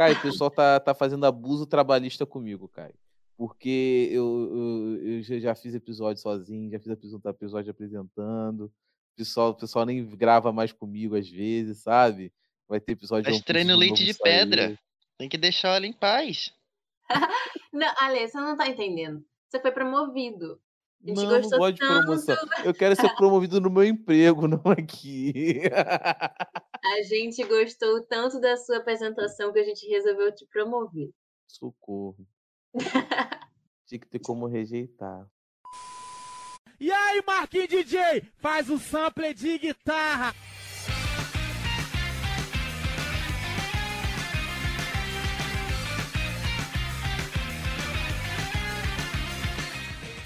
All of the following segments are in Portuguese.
Caio, o pessoal tá, tá fazendo abuso trabalhista comigo, Caio. Porque eu, eu, eu já fiz episódio sozinho, já fiz episódio apresentando. O pessoal, o pessoal nem grava mais comigo às vezes, sabe? Vai ter episódio. Mas treino leite de pedra. Tem que deixar ela em paz. não, Ale, você não tá entendendo. Você foi promovido. não, não gosto de promoção. Eu quero ser promovido no meu emprego, não aqui. a gente gostou tanto da sua apresentação que a gente resolveu te promover. Socorro. Tinha que ter como rejeitar. E aí, Marquinhos DJ, faz o sample de guitarra.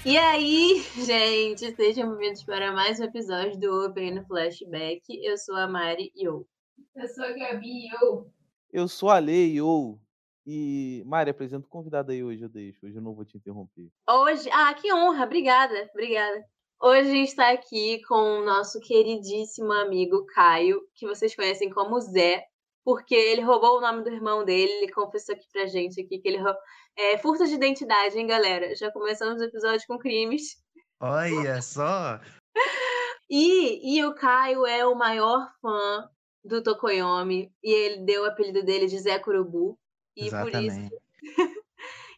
E aí, gente, sejam bem-vindos para mais um episódio do Open no Flashback. Eu sou a Mari Yo. Eu sou a Gabi Yo. Eu sou a Lei Yo. E, Mari, apresenta o convidado aí hoje, eu deixo. Hoje eu não vou te interromper. Hoje, ah, que honra, obrigada, obrigada. Hoje a gente está aqui com o nosso queridíssimo amigo Caio, que vocês conhecem como Zé, porque ele roubou o nome do irmão dele, ele confessou aqui pra gente aqui que ele roubou. É, furto de identidade, hein, galera? Já começamos o episódio com crimes. Olha só! E, e o Caio é o maior fã do Tokoyomi, e ele deu o apelido dele de Zé Curubu. E Exatamente. por isso.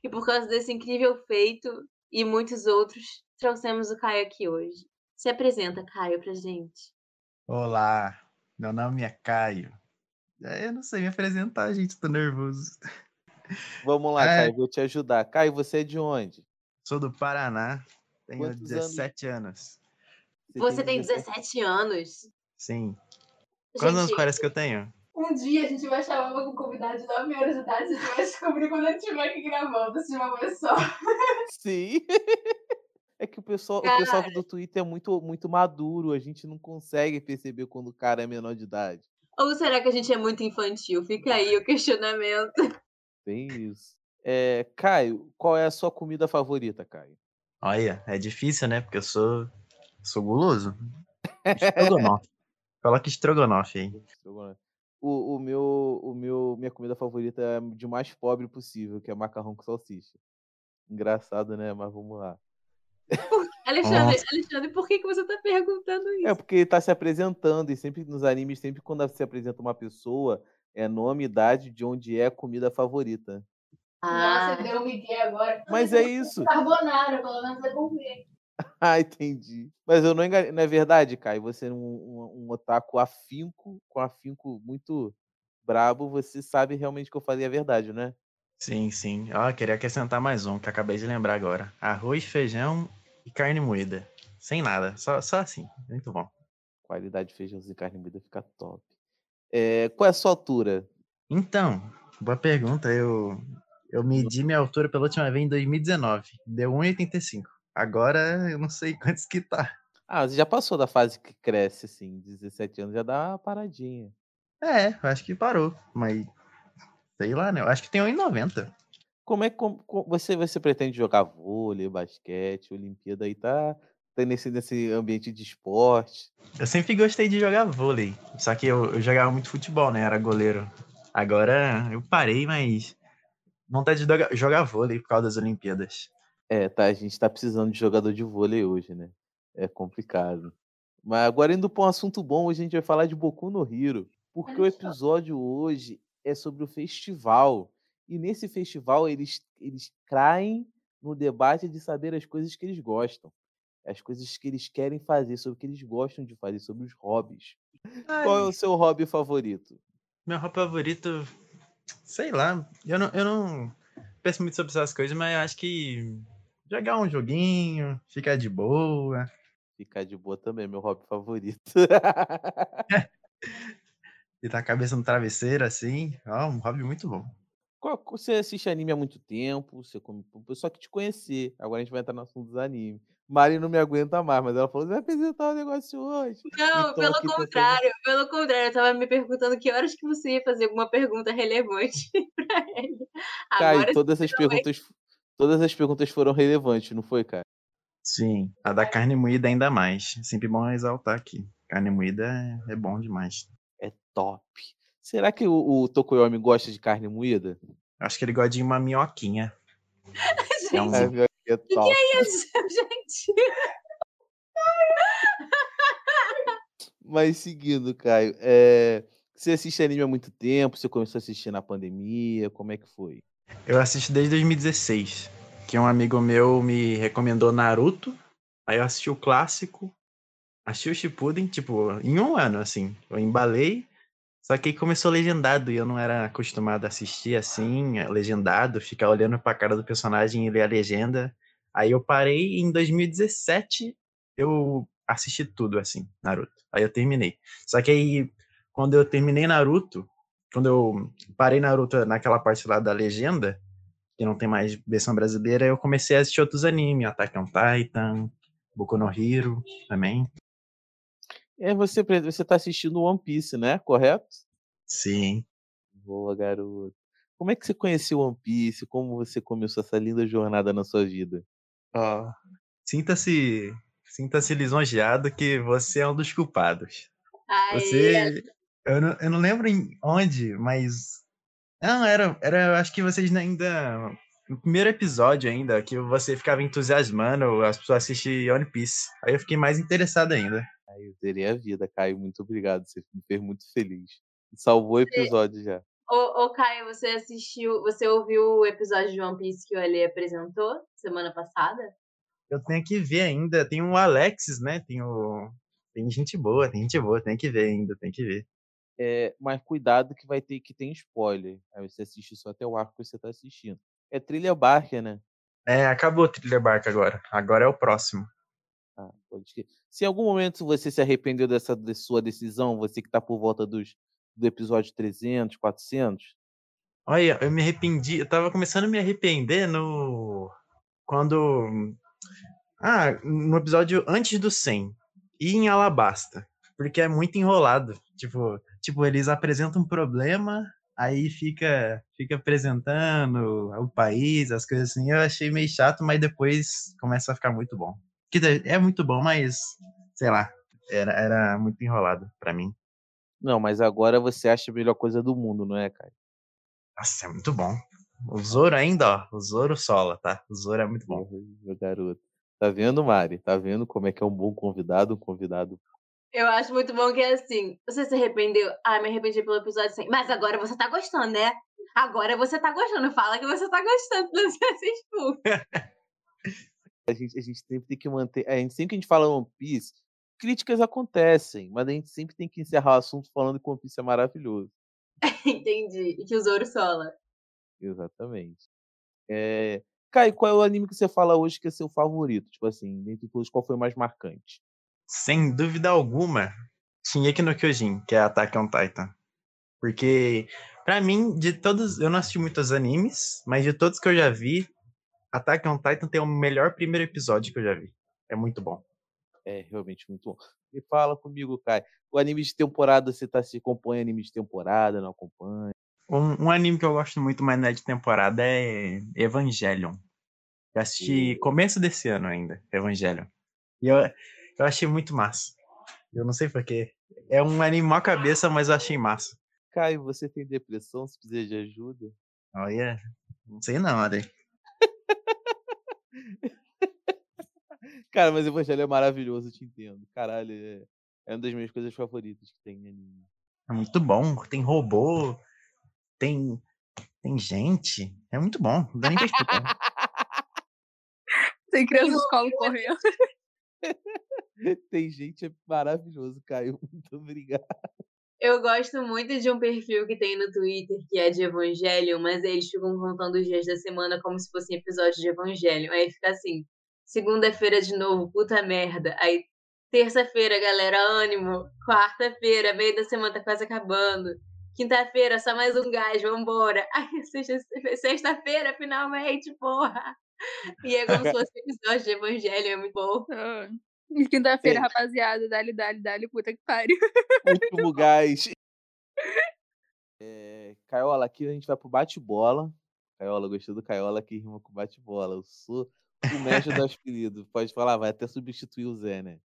e por causa desse incrível feito e muitos outros, trouxemos o Caio aqui hoje. Se apresenta, Caio, pra gente. Olá, meu nome é Caio. Eu não sei me apresentar, gente, tô nervoso. Vamos lá, é. Caio, vou te ajudar. Caio, você é de onde? Sou do Paraná, tenho Quantos 17 anos? anos. Você, você tem 17, 17 anos? Sim. Quantos anos parece que eu tenho? Um dia a gente vai chamar um convidado de 9 anos de idade e você vai descobrir quando a gente estiver aqui gravando, de uma vez só. Sim. É que o pessoal, o pessoal do Twitter é muito, muito maduro, a gente não consegue perceber quando o cara é menor de idade. Ou será que a gente é muito infantil? Fica aí o questionamento. Tem isso. É, Caio, qual é a sua comida favorita, Caio? Olha, é difícil, né? Porque eu sou, sou guloso. Estrogonofe. Coloca estrogonofe aí. O, o, meu, o meu, minha comida favorita é de mais pobre possível, que é macarrão com salsicha. Engraçado, né? Mas vamos lá. Alexandre, Alexandre, por que, que você está perguntando é isso? É porque ele está se apresentando, e sempre nos animes, sempre quando se apresenta uma pessoa, é nome, idade, de onde é a comida favorita. Ah. Nossa, deu um migué agora. Mas é isso. Carbonara, pelo menos é bom ver. ah, entendi. Mas eu não enganei. Não é verdade, Caio? Você é um, um, um otaku afinco, com afinco muito brabo, você sabe realmente que eu falei a verdade, né? Sim, sim. Ó, queria acrescentar mais um, que acabei de lembrar agora. Arroz, feijão e carne moída. Sem nada, só, só assim. Muito bom. Qualidade de feijão e carne moída fica top. É, qual é a sua altura? Então, boa pergunta. Eu, eu medi minha altura pela última vez em 2019. Deu 1,85. Agora eu não sei quantos que tá. Ah, você já passou da fase que cresce, assim, 17 anos, já dá uma paradinha. É, acho que parou. Mas, sei lá, né? Eu acho que tem 1,90. Como é que como, você, você pretende jogar vôlei, basquete, Olimpíada aí tá nesse, nesse ambiente de esporte? Eu sempre gostei de jogar vôlei, só que eu, eu jogava muito futebol, né? Era goleiro. Agora eu parei, mas vontade de jogar, jogar vôlei por causa das Olimpíadas. É, tá, a gente tá precisando de jogador de vôlei hoje, né? É complicado. Mas agora indo para um assunto bom, hoje a gente vai falar de Boku no Hero, porque o episódio hoje é sobre o festival. E nesse festival eles, eles caem no debate de saber as coisas que eles gostam as coisas que eles querem fazer, sobre o que eles gostam de fazer, sobre os hobbies. Ai. Qual é o seu hobby favorito? Meu hobby favorito, sei lá, eu não, eu não penso muito sobre essas coisas, mas eu acho que jogar um joguinho, ficar de boa. Ficar de boa também é meu hobby favorito. e tá a cabeça no travesseiro, assim, ó, um hobby muito bom. Você assiste anime há muito tempo, você come... só que te conhecer. Agora a gente vai entrar no assunto dos animes. Mari não me aguenta mais, mas ela falou: você vai apresentar o um negócio hoje. Não, pelo contrário, pelo contrário, eu tava me perguntando que horas que você ia fazer alguma pergunta relevante pra ele. Cara, todas as perguntas, todas as perguntas foram relevantes, não foi, cara? Sim, a da carne moída ainda mais. Sempre bom exaltar aqui. Carne moída é, é bom demais. É top. Será que o, o Tokoyomi gosta de carne moída? Acho que ele gosta de uma minhoquinha. É um- É, viu? é top. Isso, gente. Mas seguindo, Caio, é, você assiste anime há muito tempo? Você começou a assistir na pandemia? Como é que foi? Eu assisto desde 2016, que um amigo meu me recomendou Naruto. Aí eu assisti o clássico, assisti o Shippuden, tipo, em um ano, assim. Eu embalei, só que aí começou legendado e eu não era acostumado a assistir assim, eh, legendado, ficar olhando pra cara do personagem e ler a legenda. Aí eu parei e em 2017 eu assisti tudo, assim, Naruto. Aí eu terminei. Só que aí, quando eu terminei Naruto, quando eu parei Naruto naquela parte lá da legenda, que não tem mais versão brasileira, eu comecei a assistir outros animes, Attack on Titan, Boku no Hero também. É, você, você tá assistindo One Piece, né? Correto? Sim. Boa, garoto. Como é que você conheceu One Piece? Como você começou essa linda jornada na sua vida? Ó, sinta-se sinta-se lisonjeado que você é um dos culpados. Aí, Você. Eu não, eu não lembro em onde, mas. Não, era, era. eu Acho que vocês ainda. No primeiro episódio ainda, que você ficava entusiasmando as pessoas assistirem One Piece. Aí eu fiquei mais interessado ainda. Aí eu terei a vida, Caio. Muito obrigado. Você me fez muito feliz. Salvou o episódio já. Ô, ô, Caio, você assistiu, você ouviu o episódio de One Piece que o Ali apresentou semana passada? Eu tenho que ver ainda. Tem o Alexis, né? Tem o. Tem gente boa, tem gente boa, tem que ver ainda, tem que ver. É, mas cuidado que vai ter que tem spoiler. Aí você assiste só até o arco que você tá assistindo. É trilha Barker, né? É, acabou o Thriller Bark agora. Agora é o próximo. Ah. Se em algum momento você se arrependeu dessa de sua decisão, você que tá por volta dos, do episódio 300, 400, Olha, eu me arrependi. Eu tava começando a me arrepender no. Quando. Ah, no episódio antes do 100. E em Alabasta. Porque é muito enrolado. Tipo, tipo eles apresentam um problema, aí fica, fica apresentando o país, as coisas assim. Eu achei meio chato, mas depois começa a ficar muito bom. Que é muito bom, mas. Sei lá. Era, era muito enrolado pra mim. Não, mas agora você acha a melhor coisa do mundo, não é, Caio? Nossa, é muito bom. O Zoro ainda, ó. O Zoro sola, tá? O Zoro é muito bom. Meu garoto. Tá vendo, Mari? Tá vendo como é que é um bom convidado? Um convidado. Eu acho muito bom que é assim. Você se arrependeu? Ah, me arrependi pelo episódio 100. Mas agora você tá gostando, né? Agora você tá gostando. Fala que você tá gostando. Não se expulsa. A gente, a gente sempre tem que manter. A gente, sempre que a gente fala One Piece, críticas acontecem, mas a gente sempre tem que encerrar o assunto falando que One Piece é maravilhoso. Entendi. E que o Zoro sola. Exatamente. É... Caio, qual é o anime que você fala hoje que é seu favorito? Tipo assim, dentre todos, qual foi o mais marcante? Sem dúvida alguma, Shingeki no Kyojin, que é Attack on Titan. Porque, pra mim, de todos. Eu não assisti muitos animes, mas de todos que eu já vi, Attack on Titan tem o melhor primeiro episódio que eu já vi. É muito bom. É realmente muito bom. Me fala comigo, Caio. O anime de temporada, você tá, se acompanha anime de temporada, não acompanha? Um, um anime que eu gosto muito, mas não é de temporada, é Evangelion. Eu assisti Hum. começo desse ano ainda, Evangelion. E eu, eu achei muito massa. Eu não sei porquê. É um anime mó cabeça, mas eu achei massa. Caio, você tem depressão? Se precisa de ajuda? Olha, não sei não, Adri. Cara, mas o Evangelho é maravilhoso, eu te entendo. Caralho, é, é uma das minhas coisas favoritas que tem em anime. É muito bom. Tem robô, tem, tem gente. É muito bom. Não dá nem pra explicar. Tem criança na escola correndo. tem gente, é maravilhoso, Caio. Muito obrigado. Eu gosto muito de um perfil que tem no Twitter que é de Evangelho, mas eles ficam contando os dias da semana como se fossem episódios de Evangelho. Aí fica assim: segunda-feira de novo, puta merda. Aí terça-feira, galera, ânimo. Quarta-feira, meio da semana tá quase acabando. Quinta-feira, só mais um gás, vambora. Aí sexta- sexta-feira, finalmente, porra. E é como se fosse episódio de Evangelho, é muito bom. Quinta-feira, Tem. rapaziada, dali, dali, dali, puta que pariu. Último gás. É, Caiola, aqui a gente vai pro bate-bola. Caiola, gostou do Caiola que rima com bate-bola. Eu sou o mestre do apelido. Pode falar, vai até substituir o Zé, né?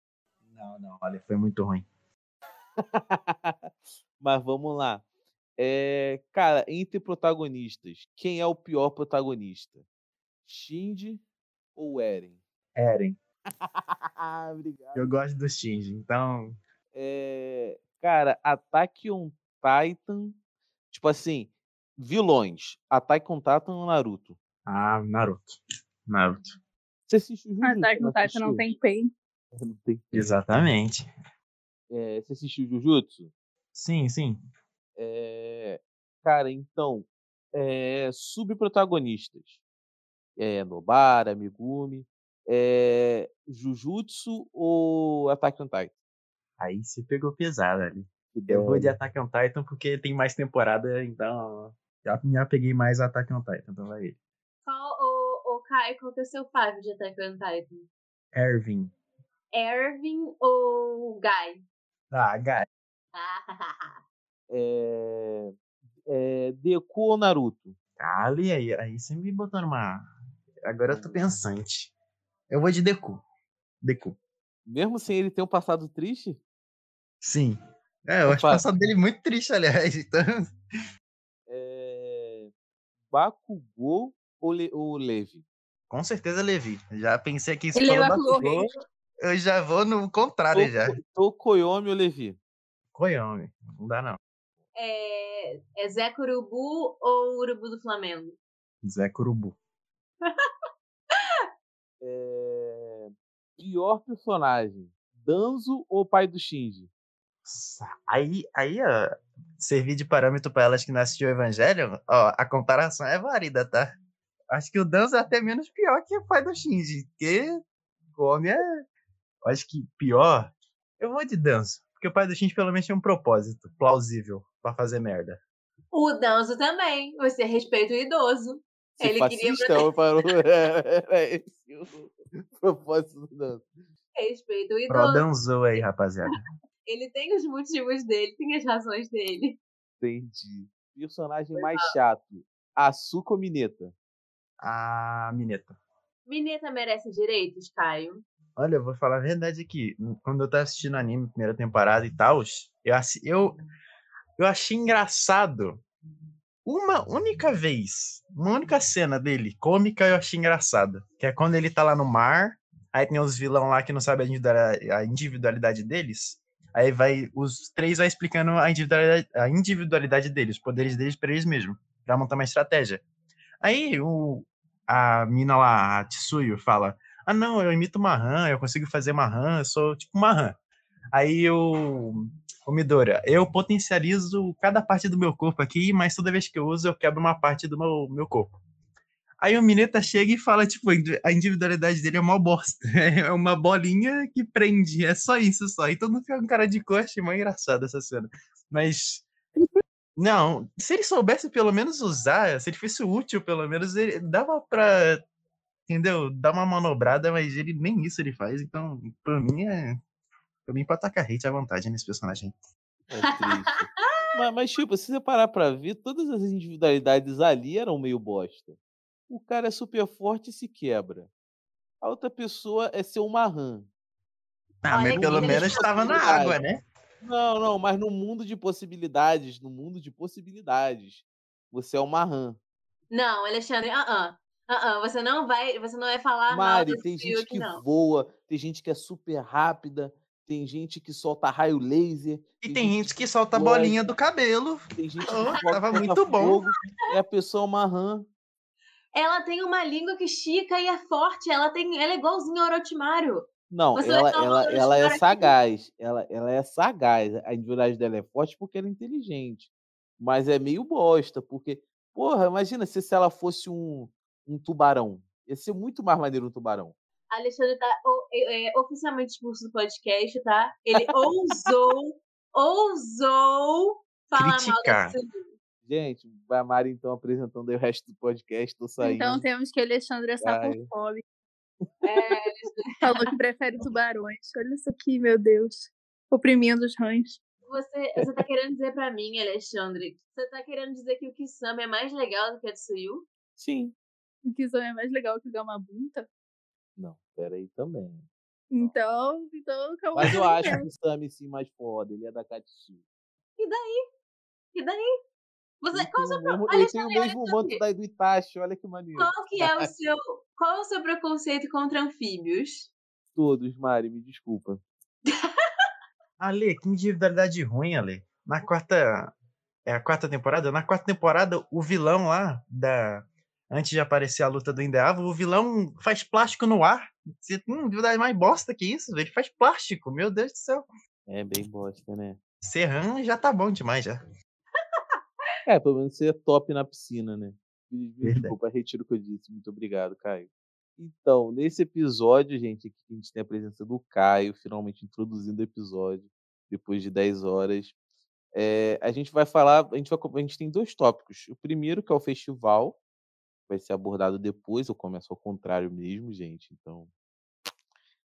Não, não, olha, foi muito ruim. Mas vamos lá. É, cara, entre protagonistas, quem é o pior protagonista? Shinji ou Eren? Eren. Obrigado. Eu gosto do Shinji, então. É, cara, Attack on Titan. Tipo assim, vilões. Attack on Titan ou Naruto? Ah, Naruto. Naruto. Você assistiu Jujutsu? Attack on Titan não tem pain. Não tem. Exatamente. É, você assistiu Jujutsu? Sim, sim. É, cara, então, é, subprotagonistas. É, Nobara, Megumi. É, Jujutsu ou Attack on Titan? Aí se pegou pesado ali. Eu vou de. Attack on Titan porque tem mais temporada, então. Já me apeguei mais a Attack on Titan, então vai ele. Qual, o, o Kai, qual que é o seu five de Attack on Titan? Ervin. Ervin ou Guy? Ah, Gai. É, é, Deku ou Naruto? Ali, aí, aí você me botou numa. Agora eu tô pensante. Eu vou de Deku. Deku. Mesmo sem ele ter um passado triste? Sim. É, eu acho o Opa. passado dele muito triste, aliás. Então... É, Bakugou ou, Le, ou Levi? Com certeza, Levi. Já pensei aqui, se Ele é Bakugou Bakugou, eu já vou no contrário já. Toko- Tokoyomi ou Levi? Koyomi. Não dá, não. É, é Zé Curubu ou Urubu do Flamengo? Zé Curubu. É, Pior personagem, Danzo ou pai do Shinji? Aí, aí, ó, servir de parâmetro para elas que não assistiu o Evangelho, ó, a comparação é válida, tá? Acho que o Danzo é até menos pior que o pai do Shinji, porque o homem é. Acho que pior. Eu vou de Danzo, porque o pai do Shinji pelo menos tem um propósito plausível pra fazer merda. O Danzo também. Você respeita o idoso. Ser Ele queria fascista ou parou? Era esse o propósito do Danzo. Respeita o Pro idoso. Danzo aí, rapaziada. Ele tem os motivos dele, tem as razões dele. Entendi. Personagem mais chato, Asuka ou Mineta? A Mineta. Mineta merece direitos, Caio? Olha, eu vou falar a verdade aqui. Quando eu tava assistindo anime, primeira temporada e tal, eu, eu, eu achei engraçado. Uma única vez, uma única cena dele, cômica, eu achei engraçada. Que é quando ele tá lá no mar, aí tem os vilão lá que não sabem a individualidade, deles. Aí vai, os três vai explicando a individualidade, a individualidade deles, os poderes deles pra eles mesmos, pra montar uma estratégia. Aí o, a mina lá, a Tsuyu, fala: Ah, não, eu imito uma rã, eu consigo fazer uma rã, eu sou tipo uma rã. Aí o, o Midora, eu potencializo cada parte do meu corpo aqui, mas toda vez que eu uso, eu quebro uma parte do meu, meu corpo. Aí o Mineta chega e fala, tipo, a individualidade dele é uma bosta. É uma bolinha que prende, é só isso só. E todo mundo fica com cara de cor, achei mó engraçado essa cena. Mas, não, se ele soubesse pelo menos usar, se ele fosse útil, pelo menos, ele dava pra, entendeu? Dar uma manobrada, mas ele nem isso ele faz. Então, pra mim é. Pra mim, pra atacar hate à vontade nesse personagem. É mas, mas, tipo, se você parar pra ver, todas as individualidades ali eram meio bosta. O cara é super forte e se quebra. A outra pessoa é ser uma rã. Ah, mas pelo menos estava na água, né? Não, não, mas no mundo de possibilidades, no mundo de possibilidades, você é uma rã. Não, Alexandre, ah, ah. Ah, ah, você não vai, você não vai falar Mari, mal tem gente que não. voa, tem gente que é super rápida, tem gente que solta raio laser. E tem gente que solta a bolinha do cabelo. Tem gente que Oh, solta tava muito fogo, bom. É a pessoa uma rã. Ela tem uma língua que estica e é forte. Ela tem, ela é igualzinha ao Orochimaru. Não, Você ela, ela, ela é sagaz. Ela, ela é sagaz. A individualidade dela é forte porque ela é inteligente. Mas é meio bosta, porque, porra, imagina se, se ela fosse um, um tubarão. Ia ser muito mais maneiro um tubarão. Alexandre tá o- é, é, oficialmente expulso do podcast, tá? Ele ousou, ousou falar Criticar. mal Tsuyu. Gente, a Mari então apresentando aí o resto do podcast, tô saindo. Então temos que Alexandre é sapofóbico. É, Falou que prefere tubarões. Olha isso aqui, meu Deus. Oprimindo os rãs. você, você tá querendo dizer pra mim, Alexandre, você tá querendo dizer que o Kisame é mais legal do que a Tsuyu? Sim. O que é mais legal que o Gamabunta. Não, peraí também. Então, então calma Mas eu aí, acho que o Sami sim mais foda, ele é da Katsu. E daí? E daí? Você, qual, o seu, o mesmo, olha ele tem o mesmo manto aqui. da do Itachi, olha que maneiro. qual que é o seu, qual é o seu preconceito contra anfíbios? Todos, Mari, me desculpa. Ale, que individualidade ruim, Ale. Na quarta. É a quarta temporada? Na quarta temporada, o vilão lá, da. Antes de aparecer a luta do Endeavor, o vilão faz plástico no ar. Você tem individualidade mais bosta que isso, ele faz plástico, meu Deus do céu. É bem bosta, né? Serran já tá bom demais já. É, pelo menos você é top na piscina, né? Verdade. Desculpa, retiro o que eu disse. Muito obrigado, Caio. Então, nesse episódio, gente, aqui a gente tem a presença do Caio, finalmente introduzindo o episódio, depois de 10 horas. É, a gente vai falar, a gente, vai, a gente tem dois tópicos. O primeiro, que é o festival, vai ser abordado depois, eu começo ao contrário mesmo, gente, então.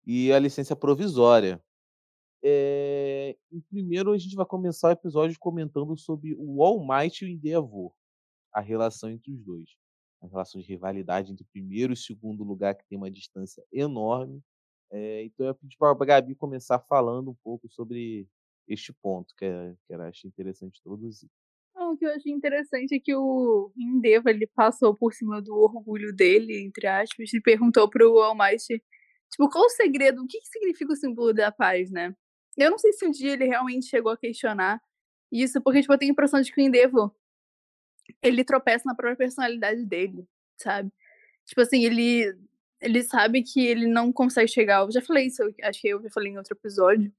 E a licença provisória. É, primeiro a gente vai começar o episódio comentando sobre o All Might e o Endeavor, a relação entre os dois. A relação de rivalidade entre o primeiro e o segundo lugar, que tem uma distância enorme. É, então eu pedi para a Gabi começar falando um pouco sobre este ponto, que, é, que acho interessante introduzir. O que eu achei interessante é que o Endeavor ele passou por cima do orgulho dele, entre aspas, e perguntou pro All Might, tipo, qual o segredo, o que, que significa o símbolo da paz, né? Eu não sei se um dia ele realmente chegou a questionar isso, porque, tipo, eu tenho a impressão de que o Endeavor, ele tropeça na própria personalidade dele, sabe? Tipo assim, ele, ele sabe que ele não consegue chegar, eu já falei isso, eu acho que eu já falei em outro episódio,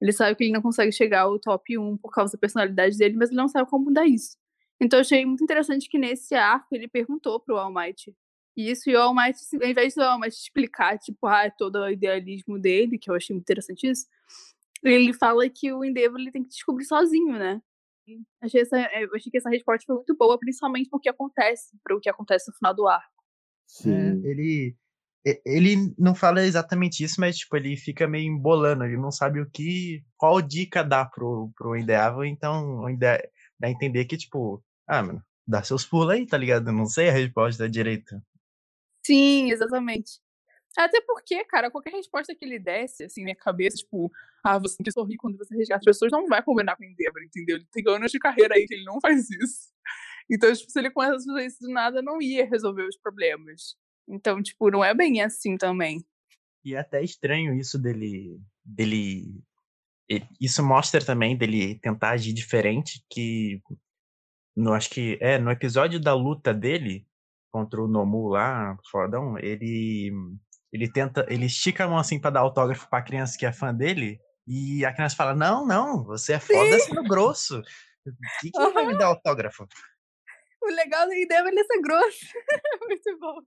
ele sabe que ele não consegue chegar ao top 1 por causa da personalidade dele, mas ele não sabe como mudar isso. Então eu achei muito interessante que nesse arco ele perguntou pro All Might isso, e o All Might, ao invés do All Might explicar, tipo, ah, é todo o idealismo dele, que eu achei muito interessante isso, ele fala que o Endeavor ele tem que descobrir sozinho, né? Achei essa, eu achei que essa resposta foi muito boa, principalmente porque acontece, pro que acontece no final do arco. É, ele, ele não fala exatamente isso, mas tipo, ele fica meio embolando, ele não sabe o que, qual dica dá pro, pro Endeavor, então Ende- dá a entender que, tipo, ah, mano, dá seus pulos aí, tá ligado? Não sei a resposta direito. Sim, exatamente. Até porque, cara, qualquer resposta que ele desse, assim, na cabeça, tipo, ah, você tem que sorrir quando você resgata as pessoas, não vai combinar com o Endeavor, entendeu? Ele tem anos de carreira aí que ele não faz isso. Então, tipo, se ele começa a fazer isso do nada, não ia resolver os problemas. Então, tipo, não é bem assim também. E é até estranho isso dele, dele, isso mostra também dele tentar agir diferente, que no acho que é no episódio da luta dele contra o Nomu lá, fodão, ele ele tenta, ele estica a mão assim pra dar autógrafo pra criança que é fã dele, e a criança fala: "Não, não, você é foda sendo grosso. Que que vai me dar autógrafo?" O legal do Endeavor é ele ser grosso. muito bom.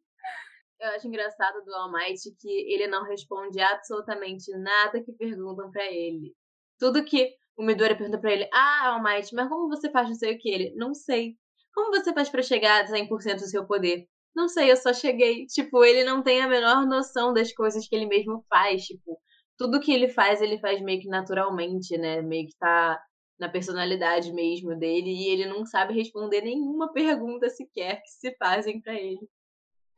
Eu acho engraçado do All Might que ele não responde absolutamente nada que perguntam pra ele. Tudo que o Midori pergunta pra ele, ah, All Might, mas como você faz não sei o que? Ele, não sei. Como você faz pra chegar a 100% do seu poder? Não sei, eu só cheguei. Tipo, ele não tem a menor noção das coisas que ele mesmo faz. Tipo, tudo que ele faz, ele faz meio que naturalmente, né? Meio que tá na personalidade mesmo dele. E ele não sabe responder nenhuma pergunta sequer que se fazem pra ele.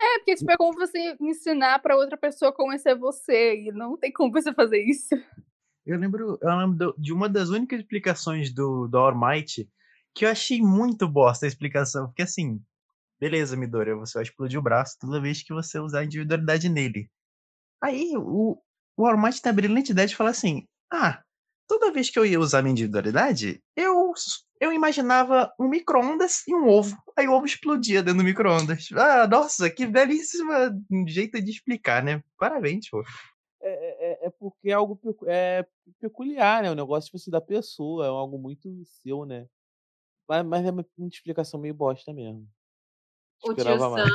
É, porque, tipo, é como você ensinar pra outra pessoa conhecer você, e não tem como você fazer isso. Eu lembro, eu lembro de uma das únicas explicações do, do All Might que eu achei muito bosta a explicação, porque assim, beleza, Midori, você vai explodir o braço toda vez que você usar a individualidade nele. Aí o, o All Might tem a brilhante ideia de falar assim: ah, toda vez que eu ia usar minha individualidade, eu, eu imaginava um micro-ondas e um ovo. Aí o ovo explodia dentro do micro-ondas. Ah, nossa, que belíssima jeito de explicar, né? Parabéns, pô. É, é- é porque é algo pecu- é peculiar, né? O negócio tipo assim, da pessoa, é algo muito seu, né? Mas, mas é uma uma explicação meio bosta mesmo. O tio. Sam,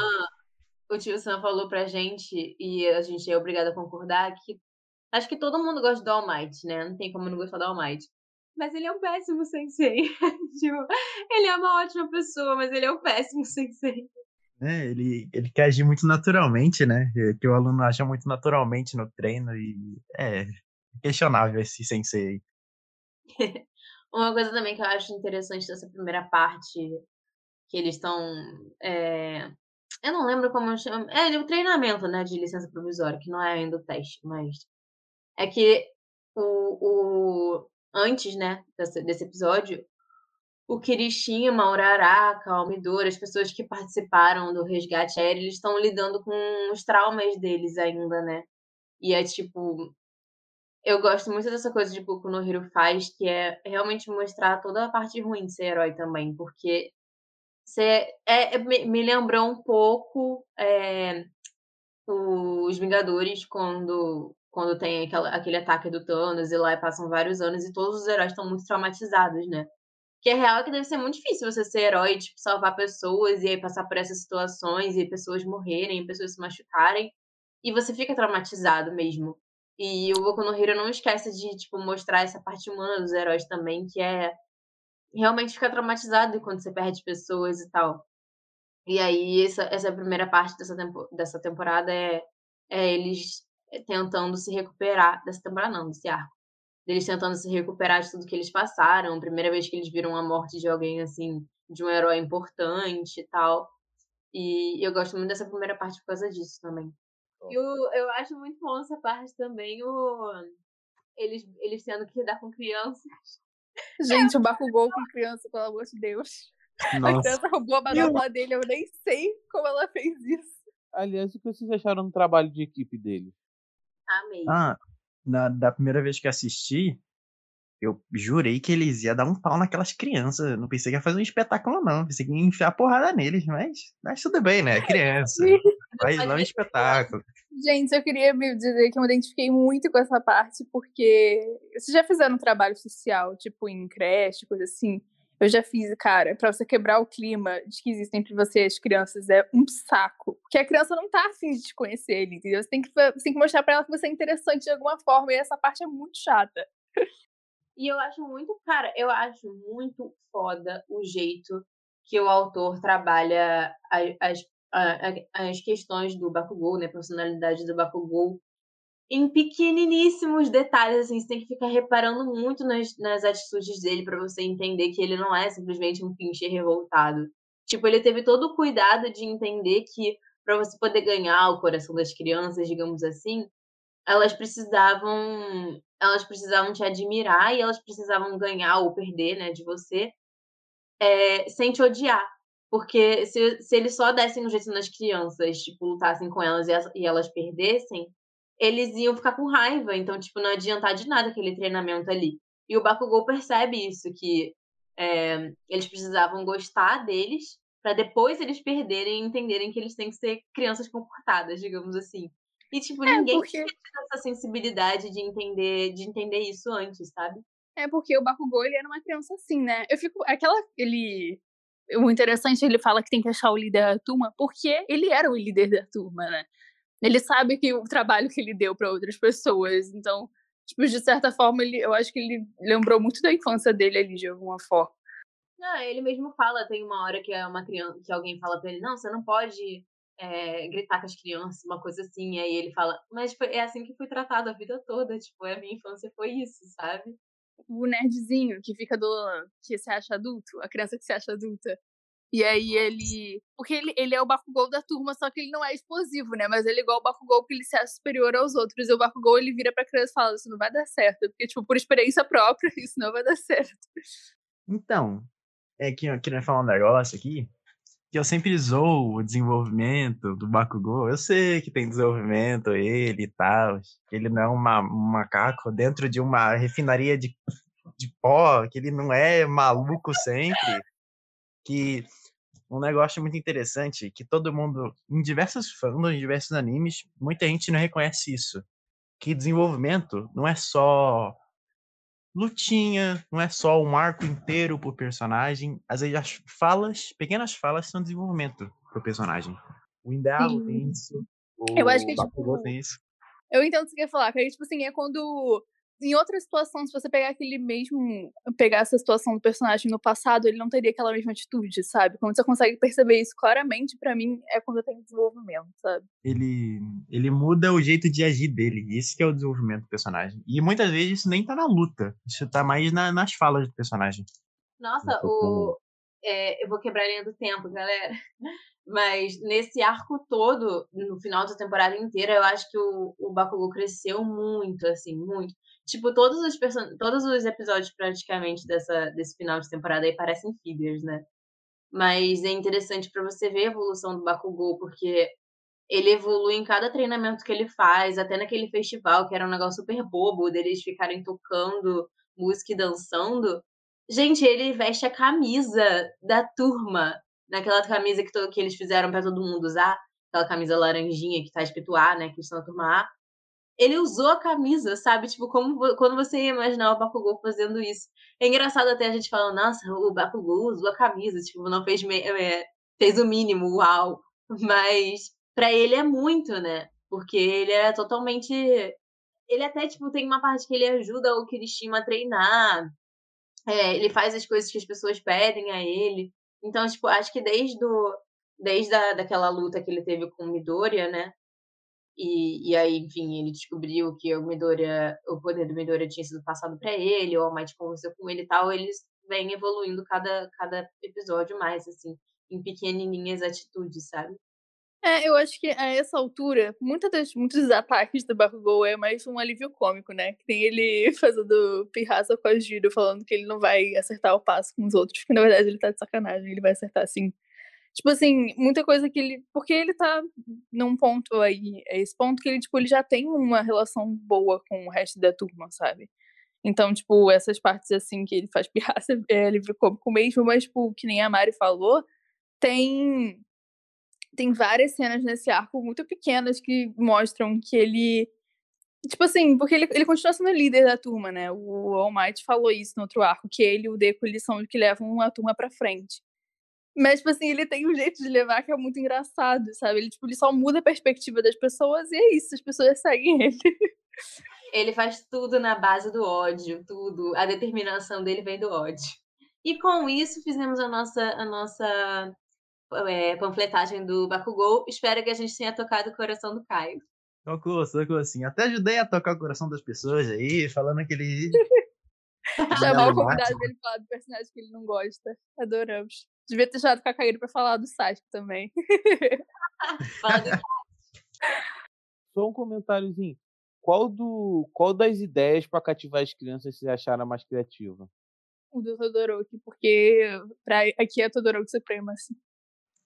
o tio Sam falou pra gente, e a gente é obrigado a concordar, que acho que todo mundo gosta do All Might, né? Não tem como não gostar do All Might. Mas ele é um péssimo sensei. tipo, ele é uma ótima pessoa, mas ele é um péssimo sensei. É, ele, ele quer agir muito naturalmente, né? É, Que o aluno acha muito naturalmente no treino e é questionável esse sensei. Uma coisa também que eu acho interessante dessa primeira parte, que eles estão. é, Eu não lembro como chama. É o treinamento, né, de licença provisória, que não é ainda o teste, mas. É que o. o... Antes, né, desse, desse episódio, o Kirishima, o Uraraka, o Midori, as pessoas que participaram do resgate aéreo, eles estão lidando com os traumas deles ainda, né? E é tipo. Eu gosto muito dessa coisa de Boku no Hero faz, que é realmente mostrar toda a parte ruim de ser herói também, porque você é, é, me lembrou um pouco é, os Vingadores quando quando tem aquela, aquele ataque do Thanos e lá passam vários anos e todos os heróis estão muito traumatizados, né? Que é real que deve ser muito difícil você ser herói, tipo, salvar pessoas e aí passar por essas situações e pessoas morrerem, pessoas se machucarem. E você fica traumatizado mesmo. E o Boku no Hero não esquece de, tipo, mostrar essa parte humana dos heróis também, que é realmente ficar traumatizado quando você perde pessoas e tal. E aí, essa, essa primeira parte dessa, tempo, dessa temporada é, é eles tentando se recuperar, dessa temporada não, desse arco deles tentando se recuperar de tudo que eles passaram, primeira vez que eles viram a morte de alguém assim, de um herói importante e tal. E eu gosto muito dessa primeira parte por causa disso também. E eu, eu acho muito bom essa parte também, o, eles, eles tendo que lidar com crianças. Gente, o Bakugou com criança, pelo amor de Deus. Nossa. A criança roubou a manopla dele, eu nem sei como ela fez isso. Aliás, o que vocês acharam do trabalho de equipe dele? Amei. Ah, na, da primeira vez que assisti, eu jurei que eles iam dar um pau naquelas crianças. Não pensei que ia fazer um espetáculo, não. Pensei que ia enfiar porrada neles, mas, mas tudo bem, né? Criança. Mas não é um espetáculo. Gente, eu queria me dizer que eu me identifiquei muito com essa parte, porque vocês já fizeram um trabalho social, tipo em creche, coisa assim. Eu já fiz, cara, para você quebrar o clima de que existe entre você e as crianças é um saco. Porque a criança não tá afim de te conhecer ele, entendeu? Você tem que, você tem que mostrar pra ela que você é interessante de alguma forma, e essa parte é muito chata. E eu acho muito, cara, eu acho muito foda o jeito que o autor trabalha as, as, as questões do Bakugou, né, a personalidade do Bakugou em pequeniníssimos detalhes, assim, você tem que ficar reparando muito nas, nas atitudes dele para você entender que ele não é simplesmente um pincher revoltado. Tipo, ele teve todo o cuidado de entender que para você poder ganhar o coração das crianças, digamos assim, elas precisavam elas precisavam te admirar e elas precisavam ganhar ou perder, né, de você, é, sem te odiar. Porque se, se eles só dessem um jeito nas crianças, tipo, lutassem com elas e, e elas perdessem, eles iam ficar com raiva. Então, tipo, não adiantar de nada aquele treinamento ali. E o Bakugou percebe isso, que é, eles precisavam gostar deles para depois eles perderem e entenderem que eles têm que ser crianças comportadas, digamos assim. E, tipo, é, ninguém porque... tinha essa sensibilidade de entender, de entender isso antes, sabe? É porque o Bakugou, ele era uma criança assim, né? Eu fico... Aquela... Ele... O interessante, ele fala que tem que achar o líder da turma, porque ele era o líder da turma, né? Ele sabe que o trabalho que ele deu para outras pessoas. Então, tipo, de certa forma, ele, eu acho que ele lembrou muito da infância dele ali, de alguma forma. Não, ele mesmo fala, tem uma hora que é uma criança, que alguém fala pra ele, não, você não pode é, gritar com as crianças, uma coisa assim. E aí ele fala, mas foi, é assim que fui tratado a vida toda, tipo, a minha infância foi isso, sabe? O nerdzinho que fica do. que se acha adulto, a criança que se acha adulta. E aí ele. Porque ele, ele é o Bakugou da turma, só que ele não é explosivo, né? Mas ele é igual o Bakugou que ele se acha superior aos outros. E o Bakugou ele vira pra criança e fala: Isso não vai dar certo. Porque, tipo, por experiência própria, isso não vai dar certo. Então, é que eu queria falar um negócio aqui. Que eu sempre zoo o desenvolvimento do Bakugou. Eu sei que tem desenvolvimento, ele e tal. Ele não é uma, um macaco dentro de uma refinaria de, de pó, que ele não é maluco sempre que um negócio muito interessante que todo mundo, em diversos fandoms, em diversos animes, muita gente não reconhece isso. Que desenvolvimento não é só lutinha, não é só um arco inteiro pro personagem. Às vezes as falas, pequenas falas, são desenvolvimento pro personagem. O Indalo tem isso. O eu acho que tipo, tem isso. Eu entendo o que você quer falar, que tipo assim, é quando em outra situação, se você pegar aquele mesmo. pegar essa situação do personagem no passado, ele não teria aquela mesma atitude, sabe? Quando você consegue perceber isso claramente, para mim, é quando tem desenvolvimento, sabe? Ele, ele muda o jeito de agir dele. Isso que é o desenvolvimento do personagem. E muitas vezes isso nem tá na luta. Isso tá mais na, nas falas do personagem. Nossa, o. É, eu vou quebrar a linha do tempo, galera. Mas nesse arco todo, no final da temporada inteira, eu acho que o, o Bakugou cresceu muito, assim, muito. Tipo, todos os, person... todos os episódios praticamente dessa, desse final de temporada aí parecem fillers, né? Mas é interessante para você ver a evolução do Bakugou, porque ele evolui em cada treinamento que ele faz, até naquele festival, que era um negócio super bobo, deles ficarem tocando música e dançando. Gente, ele veste a camisa da turma, naquela camisa que, que eles fizeram para todo mundo usar, aquela camisa laranjinha que tá escrito A, né, que estão na turma A. Ele usou a camisa, sabe? Tipo, como quando você ia imaginar o Bakugou fazendo isso. É engraçado até a gente falando, nossa, o Bakugou usou a camisa, tipo, não fez, me... é, fez o mínimo, uau. Mas para ele é muito, né? Porque ele é totalmente. Ele até, tipo, tem uma parte que ele ajuda o Kirishima a treinar. É, ele faz as coisas que as pessoas pedem a ele. Então, tipo, acho que desde, do, desde a, daquela luta que ele teve com Midoriya, né? E, e aí, enfim, ele descobriu que o Midoriya, o poder do Midoriya tinha sido passado para ele, o All Might conversou com ele e tal, eles vêm evoluindo cada, cada episódio mais, assim, em pequenininhas atitudes, sabe? É, eu acho que a essa altura, muitas das, muitos dos ataques do Bakugou é mais um alívio cômico, né? Que tem ele fazendo pirraça com a Jiro, falando que ele não vai acertar o passo com os outros, que na verdade ele tá de sacanagem, ele vai acertar assim Tipo assim, muita coisa que ele. Porque ele tá num ponto aí, é esse ponto que ele, tipo, ele já tem uma relação boa com o resto da turma, sabe? Então, tipo, essas partes assim que ele faz pirraça, é livre cômico mesmo, mas, tipo, que nem a Mari falou, tem. Tem várias cenas nesse arco muito pequenas que mostram que ele. Tipo assim, porque ele, ele continua sendo líder da turma, né? O All Might falou isso no outro arco, que ele e o Deco eles são os que levam a turma pra frente. Mas, tipo assim, ele tem um jeito de levar que é muito engraçado, sabe? Ele, tipo, ele só muda a perspectiva das pessoas e é isso, as pessoas seguem ele. Ele faz tudo na base do ódio, tudo. A determinação dele vem do ódio. E com isso, fizemos a nossa, a nossa é, panfletagem do Bakugou. Espero que a gente tenha tocado o coração do Caio. Tocou, tocou assim. Até ajudei a tocar o coração das pessoas aí, falando aquele. Chamar o convidado dele falar do personagem que ele não gosta. Adoramos. Devia ter chamado o Cacaíro pra falar do Sasuke também. Só um comentáriozinho. Qual, do, qual das ideias para cativar as crianças vocês acharam mais criativa? O do Todoroki, porque pra, aqui é Todoroki Supremo, assim.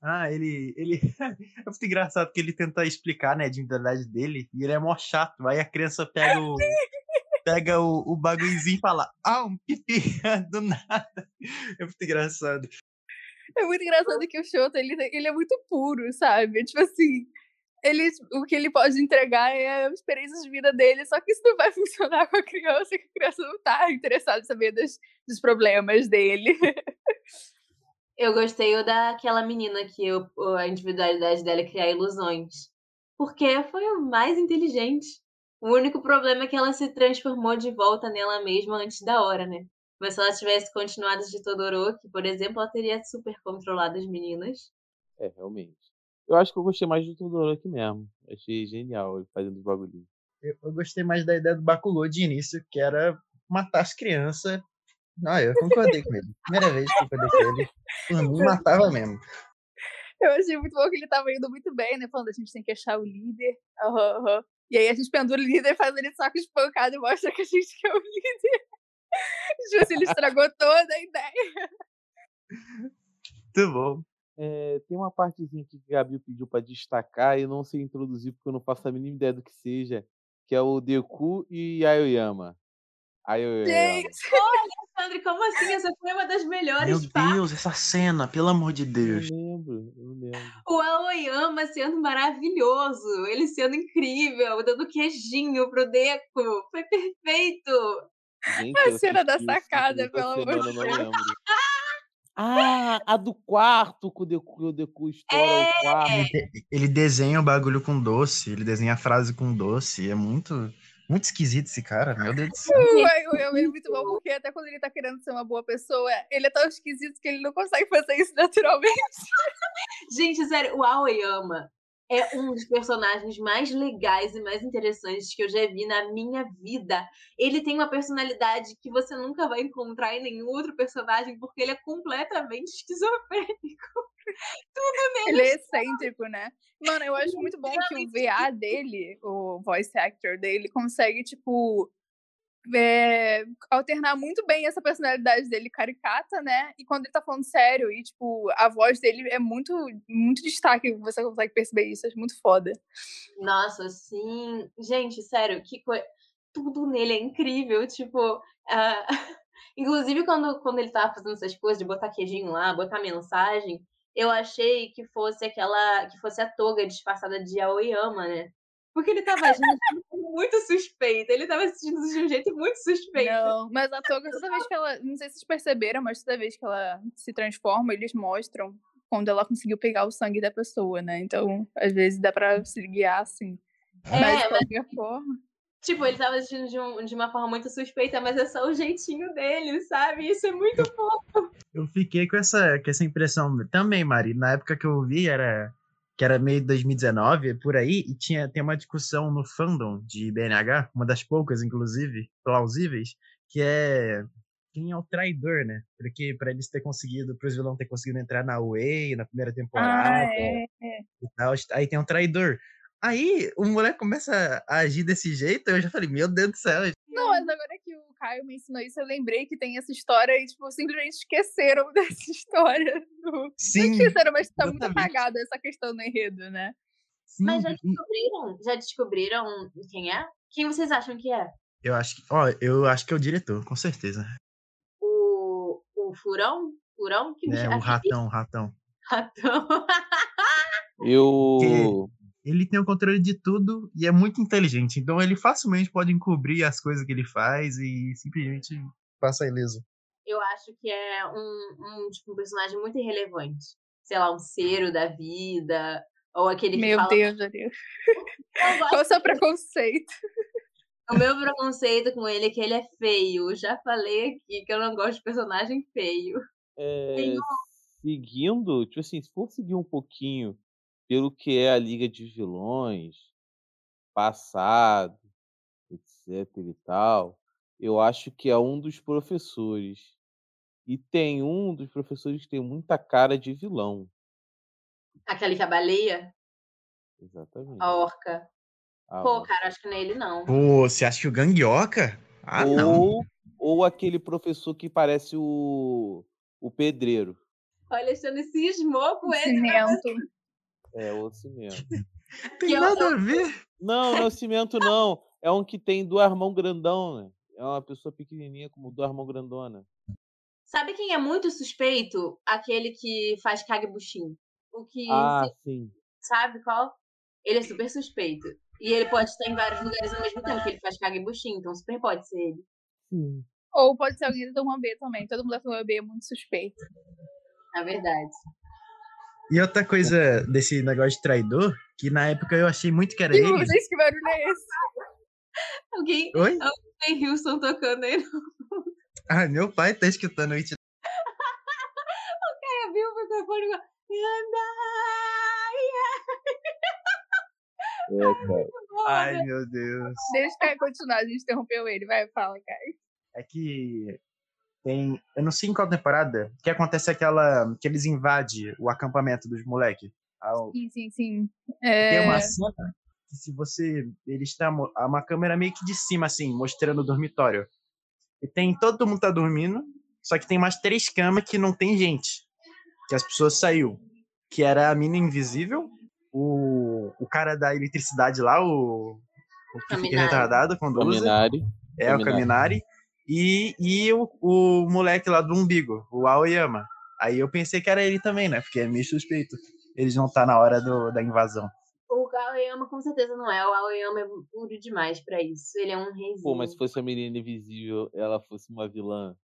Ah, ele. ele é muito engraçado que ele tenta explicar, né, a individualidade dele, e ele é mó chato. Aí a criança pega o. pega o, o bagulhozinho e fala, ah, um pipi do nada. É muito engraçado. É muito engraçado que o Shoto, ele, ele é muito puro, sabe? Tipo assim, ele, o que ele pode entregar é a experiência de vida dele, só que isso não vai funcionar com a criança, que a criança não tá interessada em saber dos, dos problemas dele. Eu gostei daquela menina que eu, a individualidade dela é criar ilusões. Porque foi o mais inteligente. O único problema é que ela se transformou de volta nela mesma antes da hora, né? Mas se ela tivesse continuado de Todoroki, por exemplo, ela teria super controlado as meninas. É, realmente. Eu acho que eu gostei mais do Todoroki mesmo. Achei genial ele fazendo os bagulhinhos. Eu, eu, gostei mais da ideia do Bakugou de início, que era matar as crianças. Não, eu concordei com ele. Primeira vez que eu concordei com ele. Por mim, matava mesmo. Eu achei muito bom que ele tava indo muito bem, né? Falando, a gente tem que achar o líder. Uhum, uhum. E aí a gente pendura o líder, faz ele saco espancado e mostra que a gente quer o líder. Tipo assim, ele estragou toda a ideia. Muito bom. É, tem uma partezinha que a Gabi pediu para destacar e não sei introduzir porque eu não faço a mínima ideia do que seja, que é o Deku e Aoyama. Aoyama. Gente, Alexandre, como assim? Essa foi uma das melhores Meu partes. Deus, essa cena, pelo amor de Deus. Eu lembro, eu lembro. O Aoyama sendo maravilhoso, ele sendo incrível, dando queijinho pro Deku. Foi perfeito. Gente, a cena da sacada, pelo amor de Deus. Ah, a do quarto que o Deku, o Deku estoura é... o quarto. Ele, ele, desenha o bagulho com doce, ele desenha a frase com doce. É muito, muito esquisito esse cara, meu Deus do céu. Eu, eu, é muito bom, porque até quando ele tá querendo ser uma boa pessoa, ele é tão esquisito que ele não consegue fazer isso naturalmente. Gente, sério, o Aoyama, é um dos personagens mais legais e mais interessantes que eu já vi na minha vida. Ele tem uma personalidade que você nunca vai encontrar em nenhum outro personagem, porque ele é completamente esquizofrênico. Tudo nele. Ele é excêntrico, né? Mano, eu acho muito bom que o VA dele, o voice actor dele, consegue, tipo, é, alternar muito bem essa personalidade dele caricata, né? E quando ele tá falando sério, e, tipo, a voz dele é muito, muito destaque, você consegue perceber isso, acho muito foda. Nossa, sim. Gente, sério, que coisa. Tudo nele é incrível. Tipo, ah, inclusive quando, quando ele tava fazendo essas coisas de botar queijinho lá, botar mensagem, eu achei que fosse aquela. que fosse a toga disfarçada de Aoyama, né? Porque ele tava agindo muito suspeito. Ele tava assistindo de um jeito muito suspeito. Não, mas a Toga, toda vez que ela. Não sei se vocês perceberam, mas toda vez que ela se transforma, eles mostram quando ela conseguiu pegar o sangue da pessoa, né? Então, às vezes dá pra se guiar assim. É, mas de mas- qualquer forma. Tipo, ele tava agindo de, um- de uma forma muito suspeita, mas é só o jeitinho dele, sabe? Isso é muito fofo. Eu fiquei com essa, com essa impressão também, Mari. Na época que eu vi, era que era meio de 2019, por aí, e tinha tem uma discussão no fandom de BNH, uma das poucas, inclusive, plausíveis, que é quem é o traidor, né? Porque para eles ter conseguido, para os vilões ter conseguido entrar na Way na primeira temporada Ah, é. e tal, aí tem um traidor. Aí o moleque começa a agir desse jeito, eu já falei, meu Deus do céu, Não, mas agora que o Caio me ensinou isso, eu lembrei que tem essa história e, tipo, simplesmente esqueceram dessa história. Não sim, esqueceram, mas tá muito apagada essa questão no enredo, né? sim, Mas já descobriram? Já descobriram quem é? Quem vocês acham que é? eu acho que, ó, eu acho que é o diretor, com certeza. O, o Furão? Furão? Que né? bicho- O ratão, o ratão. ratão. Eu. Ele tem o controle de tudo e é muito inteligente. Então ele facilmente pode encobrir as coisas que ele faz e simplesmente passa ileso. Eu acho que é um, um, tipo, um personagem muito irrelevante. Sei lá, um cero da vida. Ou aquele que Meu fala. Deus, Deus. Eu gosto Qual o seu preconceito? O meu preconceito com ele é que ele é feio. Eu já falei aqui que eu não gosto de personagem feio. É, Tem seguindo, tipo assim, se for seguir um pouquinho pelo que é a Liga de Vilões, passado, etc e tal, eu acho que é um dos professores. E tem um dos professores que tem muita cara de vilão. Aquele que é a baleia, Exatamente. a orca. Ah, Pô, cara, acho que não é ele, não. Pô, você acha que o Gangioca? Ah, não. ou, ou aquele professor que parece o, o pedreiro. O Alexandre cismou com ele. Cimento. É, o cimento. Tem que eu- nada a ver. Não, não é o cimento, não. É um que tem duas mãos grandão, né? É uma pessoa pequenininha como duas mãos grandona. Sabe quem é muito suspeito? Aquele que faz Kagebunshin. O que, Ah, se- sim. sabe qual? Ele é super suspeito. E ele pode estar em vários lugares ao mesmo tempo, que ele faz Kagebunshin, então super pode ser ele. Sim. Ou pode ser alguém da turma B também. Todo mundo da turma B é muito suspeito. Na verdade. E outra coisa desse negócio de traidor, que na época eu achei muito que era E ele. vocês, que barulho é esse? Alguém Oi? tem Wilson tocando aí. Ah, meu pai tá escutando isso. Cara, viu o microfone? igual, É, cara. Ai, meu Deus. Deixa o Caio continuar, a gente interrompeu ele. Vai, fala, Caio. É que tem. Eu não sei em qual temporada que acontece aquela. que eles invadem o acampamento dos moleques. Sim, sim, sim. Tem É... uma cena que se você. Ele está. Uma câmera meio que de cima, assim, mostrando o dormitório. E tem. Todo mundo tá dormindo. Só que tem mais três camas que não tem gente. Que as pessoas saiu. Que era a mina invisível, o, o cara da eletricidade lá, o. O que fica Caminari. retardado quando usa. Caminari. É, o Kaminari. E, e o, o moleque lá do umbigo, o Aoyama. Aí eu pensei que era ele também, né? Porque é meio suspeito. Eles não tá na hora do, da invasão. O Aoyama com certeza não é. O Aoyama é puro demais pra isso. Ele é um reizinho. Pô, mas se fosse a menina invisível, ela fosse uma vilã,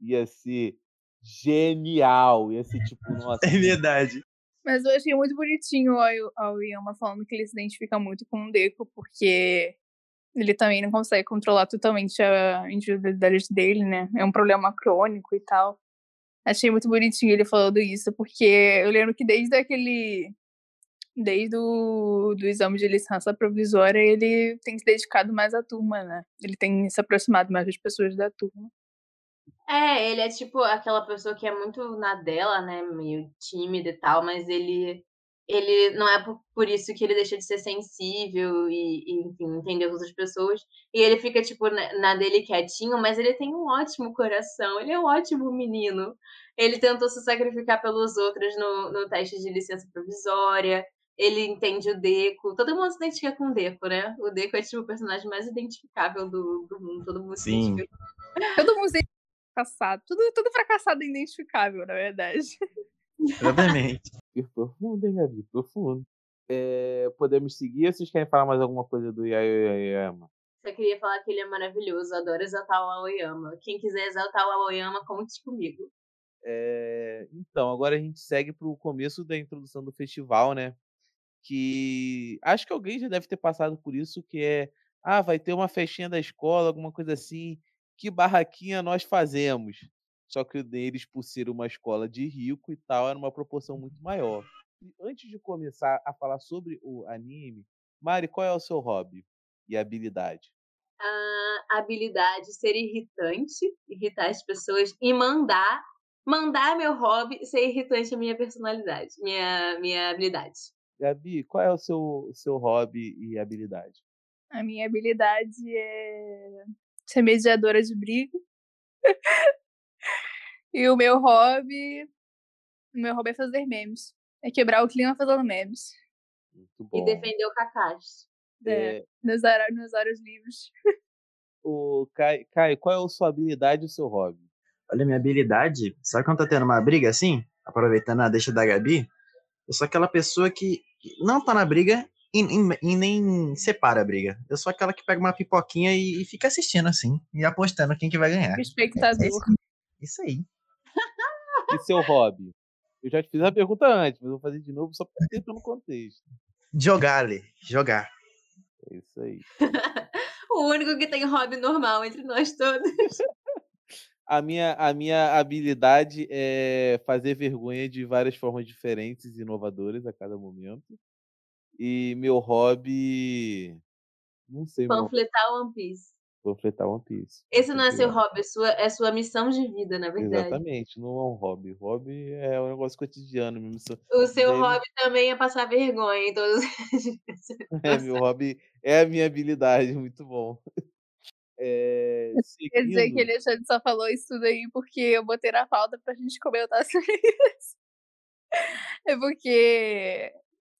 ia ser genial. Ia ser tipo, nossa. É verdade. Mas eu achei muito bonitinho o Aoy- Aoyama falando que ele se identifica muito com o Deco, porque ele também não consegue controlar totalmente a individualidade dele, né? É um problema crônico e tal. Achei muito bonitinho ele falando isso, porque eu lembro que desde aquele. Desde o do exame de licença provisória, ele tem se dedicado mais à turma, né? Ele tem se aproximado mais das pessoas da turma. É, ele é tipo aquela pessoa que é muito na dela, né? Meio tímida e tal, mas ele ele não é por, isso que ele deixa de ser sensível e, e, enfim, entender as outras pessoas. E ele fica, tipo, na, na dele quietinho, mas ele tem um ótimo coração, ele é um ótimo menino. Ele tentou se sacrificar pelos outros no, no teste de licença provisória. Ele entende o Deco. Todo mundo se identifica com o Deco, né? O Deco é tipo o personagem mais identificável do, do mundo. Todo mundo se Sim. identifica. Todo mundo é fracassado. Tudo, tudo fracassado é identificável, na verdade. Exatamente. Profundo, hein, Gabi? Profundo. É, podemos seguir? Vocês querem falar mais alguma coisa do Yayama? Só queria falar que ele é maravilhoso. Adoro exaltar o Aoyama. Quem quiser exaltar o Aoyama, conte comigo. É, então, agora a gente segue para o começo da introdução do festival, né? Que acho que alguém já deve ter passado por isso, que é ah, vai ter uma festinha da escola, alguma coisa assim. Que barraquinha nós fazemos? Só que o deles, por ser uma escola de rico e tal, era uma proporção muito maior. E antes de começar a falar sobre o anime, Mari, qual é o seu hobby e habilidade? A habilidade ser irritante, irritar as pessoas e mandar, mandar meu hobby ser irritante a minha personalidade, minha, minha habilidade. Gabi, qual é o seu, seu hobby e habilidade? A minha habilidade é ser mediadora de briga. e o meu hobby. O meu hobby é fazer memes. É quebrar o clima fazendo memes. Muito bom. E defender o Kakashi. É, É, nos, horários, nos horários livres. o Caio, Caio, qual é a sua habilidade e o seu hobby? Olha, minha habilidade. Sabe quando tá tendo uma briga assim? Aproveitando a deixa da Gabi? Eu sou aquela pessoa que não tá na briga e, e- e nem separa a briga. Eu sou aquela que pega uma pipoquinha e, e fica assistindo assim. E apostando quem que vai ganhar. O espectador. É isso, isso aí. E seu hobby? Eu já te fiz a pergunta antes, mas vou fazer de novo só para ter no contexto. Jogar, Ale. Jogar. É isso aí. O único que tem hobby normal entre nós todos. A minha, a minha habilidade é fazer vergonha de várias formas diferentes e inovadoras a cada momento. E meu hobby. Não sei, meu Panfletar One Piece. Panfletar One Piece. Esse não é seu hobby, é sua, é sua missão de vida, na verdade. Exatamente, não é um hobby. Hobby é um negócio cotidiano mesmo. O seu Daí- hobby também é passar vergonha em todos É, meu hobby é a minha habilidade, muito bom. É, Quer dizer que seguindo- ele só falou isso tudo aí porque eu botei na falta pra gente comentar sobre isso. É porque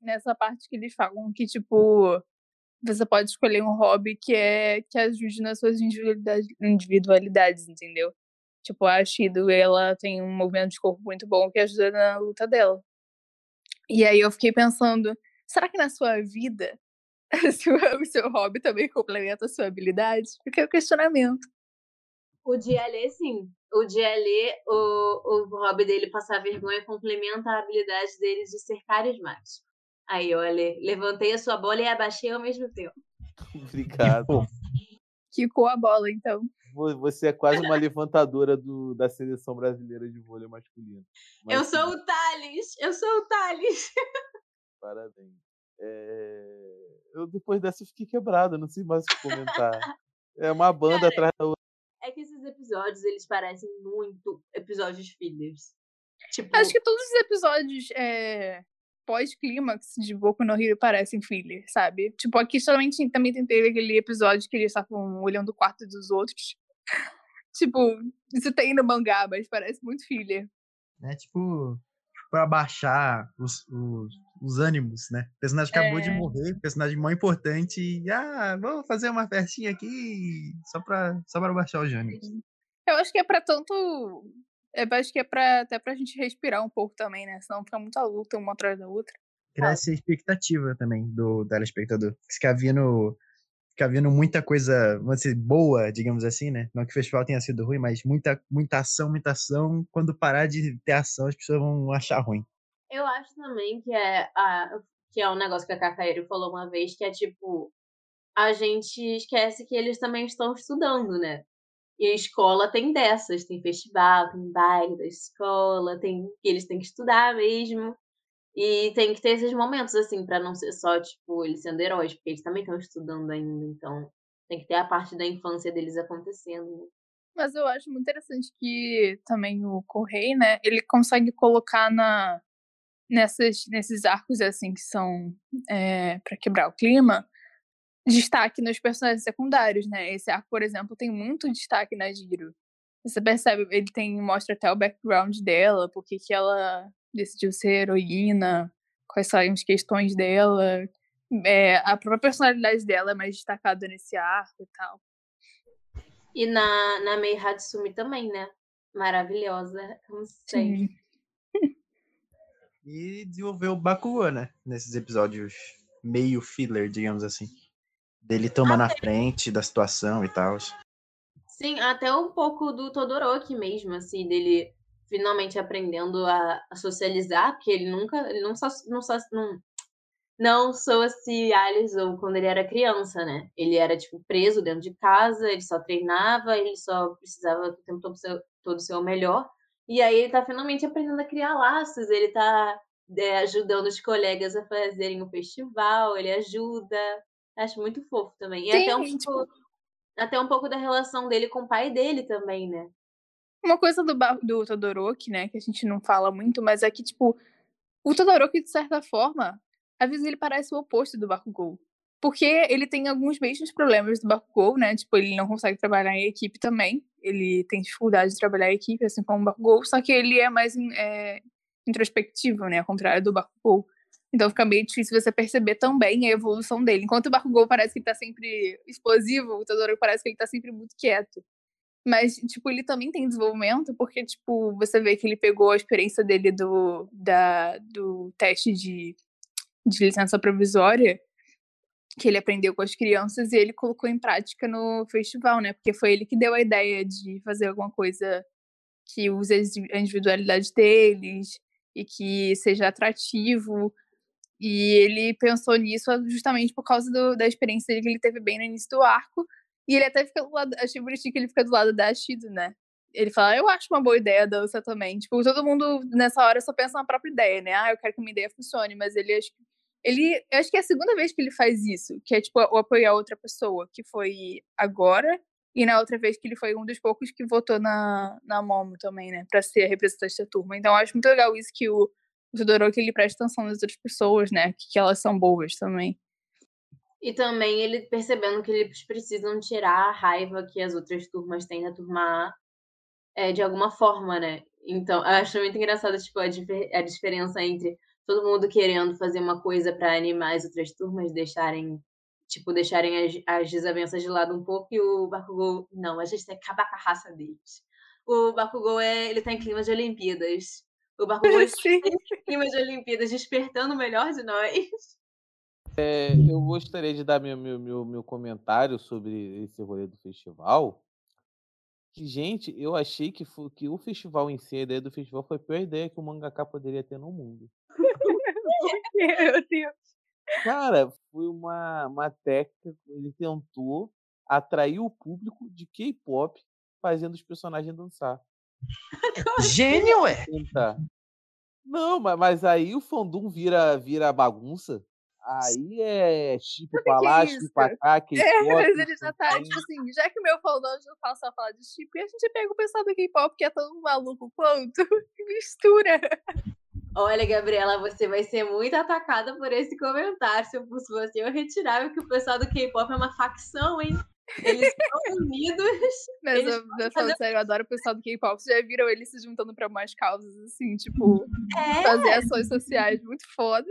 nessa parte que eles falam que, tipo, você pode escolher um hobby que é que ajude nas suas individualidades, individualidades entendeu? Tipo, a Shido, ela tem um movimento de corpo muito bom que ajuda na luta dela. E aí eu fiquei pensando, será que na sua vida o seu, hobby também complementa a sua habilidade? Fica o questionamento. O de Alê, sim. O de Alê, o, o hobby dele passar vergonha complementa a habilidade dele de ser carismático. Aí, olha, levantei a sua bola e abaixei ao mesmo tempo. Obrigado. Quicou a bola, então. Vo- Você é quase uma levantadora do, da seleção brasileira de vôlei masculino. eu Mas, sou o Thales! Eu sou o Thales! Parabéns. É, Eu depois dessa eu fiquei quebrado, não sei mais o que comentar. É uma banda atrás da outra. É que esses episódios, eles parecem muito episódios fillers. Tipo, Acho que todos os episódios é, pós-clímax de Boku no Hero parecem filler, sabe? Tipo, aqui tinha- também teve aquele episódio que eles estavam olhando o quarto dos outros. tipo, isso tem no mangá, mas parece muito filler. É tipo pra baixar os, os, os ânimos, né? O personagem acabou de É. morrer, personagem mó importante. E, ah, vamos fazer uma festinha aqui só pra, só pra baixar os ânimos. Eu acho que é pra tanto. Eu acho que é pra, até pra gente respirar um pouco também, né? Senão fica muita luta uma atrás da outra. Criar essa expectativa também do telespectador. Ficar vendo, ficar vendo muita coisa, dizer, boa, digamos assim, né? Não que o festival tenha sido ruim, mas muita, muita ação, muita ação. Quando parar de ter ação, as pessoas vão achar ruim. Eu acho também que é, a, que é um negócio que a Cacaíro falou uma vez, que é tipo, a gente esquece que eles também estão estudando, né? E a escola tem dessas, tem festival, tem baile da escola, tem que eles têm que estudar mesmo. E tem que ter esses momentos, assim, pra não ser só, tipo, eles sendo heróis, porque eles também estão estudando ainda, então tem que ter a parte da infância deles acontecendo. Mas eu acho muito interessante que também o Correio, né? Ele consegue colocar na, nessas, nesses arcos assim que são é, para quebrar o clima, destaque nos personagens secundários, né? Esse arco, por exemplo, tem muito destaque na Giro. Você percebe, ele tem mostra até o background dela, porque que ela decidiu ser heroína, quais são as questões dela. É, a própria personalidade dela é mais destacada nesse arco e tal. E na, na Mei Hatsumi também, né? Maravilhosa, como sempre. E desenvolveu o Bakugo, né? Nesses episódios meio filler, digamos assim. Dele tomando a frente da situação e tal. Sim, até um pouco do Todoroki mesmo, assim, dele finalmente aprendendo a, a socializar, porque ele nunca, ele não só, não só, não, não socializou quando ele era criança, né? Ele era, tipo, preso dentro de casa, ele só treinava, ele só precisava o tempo todo ser, todo ser o melhor. E aí ele tá finalmente aprendendo a criar laços, ele tá é, ajudando os colegas a fazerem o festival, ele ajuda. Acho muito fofo também. E Sim, até um, tipo pouco, até um pouco da relação dele com o pai dele também, né? Uma coisa do, do Todoroki, né, que a gente não fala muito, mas é que, tipo, o Todoroki, de certa forma, às vezes ele parece o oposto do Bakugou. Porque ele tem alguns mesmos problemas do Bakugou, né? Tipo, ele não consegue trabalhar em equipe também. Ele tem dificuldade de trabalhar em equipe, assim como o Bakugou. Só que ele é mais é, introspectivo, né? Ao contrário do Bakugou. Então fica meio difícil você perceber também a evolução dele. Enquanto o Bakugou parece que ele tá sempre explosivo, o Todoroki parece que ele tá sempre muito quieto. Mas, tipo, ele também tem desenvolvimento, porque, tipo, você vê que ele pegou a experiência dele do, da, do teste de, de licença provisória, que ele aprendeu com as crianças, e ele colocou em prática no festival, né? Porque foi ele que deu a ideia de fazer alguma coisa que use a indi- a individualidade deles e que seja atrativo. E ele pensou nisso justamente por causa do- da experiência dele que ele teve bem no início do arco. E ele até fica do lado. Achei bonitinho que ele fica do lado da Shido, né? Ele fala, eu acho uma boa ideia a dança também. Tipo, todo mundo nessa hora só pensa na própria ideia, né? Ah, eu quero que minha ideia funcione, mas ele acho. Ele, eu acho que é a segunda vez que ele faz isso, que é tipo o apoiar outra pessoa, que foi agora, e na outra vez que ele foi um dos poucos que votou na, na Momo também, né? Pra ser a representante da turma. Então eu acho muito legal isso que o, o Todoroki ele presta atenção nas outras pessoas, né? Que, que elas são boas também. E também ele percebendo que eles precisam tirar a raiva que as outras turmas têm da turma A é, de alguma forma, né? Então, eu acho muito engraçado, tipo, a, difer- a diferença entre todo mundo querendo fazer uma coisa pra animar as outras turmas, deixarem, tipo, deixarem as, as desavenças de lado um pouco e o Bakugou, não, a gente tem que acabar com a raça deles. O Bakugou, é, ele tá em clima de Olimpíadas. O Bakugou está em clima de Olimpíadas, despertando o melhor de nós. É, eu gostaria de dar meu, meu, meu, meu comentário sobre esse rolê do festival. Que, gente, eu achei que, fo- que o festival em si, a ideia do festival foi a pior ideia que o mangaka poderia ter no mundo. Meu Deus. Cara, foi uma, uma técnica, ele tentou atrair o público de K-pop fazendo os personagens dançar. Gênio, é! Não, mas, mas aí o fandom vira, vira bagunça. Aí é chip Sabe pra que lá, é chip isso? pra cá, K-pop. É, mas não ele já tá, tipo assim, já que o meu fandom já fala só falar de chip, a gente pega o pessoal do K-pop que é tão maluco quanto, mistura. Olha, Gabriela, você vai ser muito atacada por esse comentário. Se eu fosse você, eu retirava que o pessoal do K-pop é uma facção, hein? Eles estão unidos. Mas eu, eu fazer- sério, eu adoro o pessoal do K-pop. Vocês já viram eles se juntando pra mais causas, assim, tipo, É, fazer ações sociais muito foda.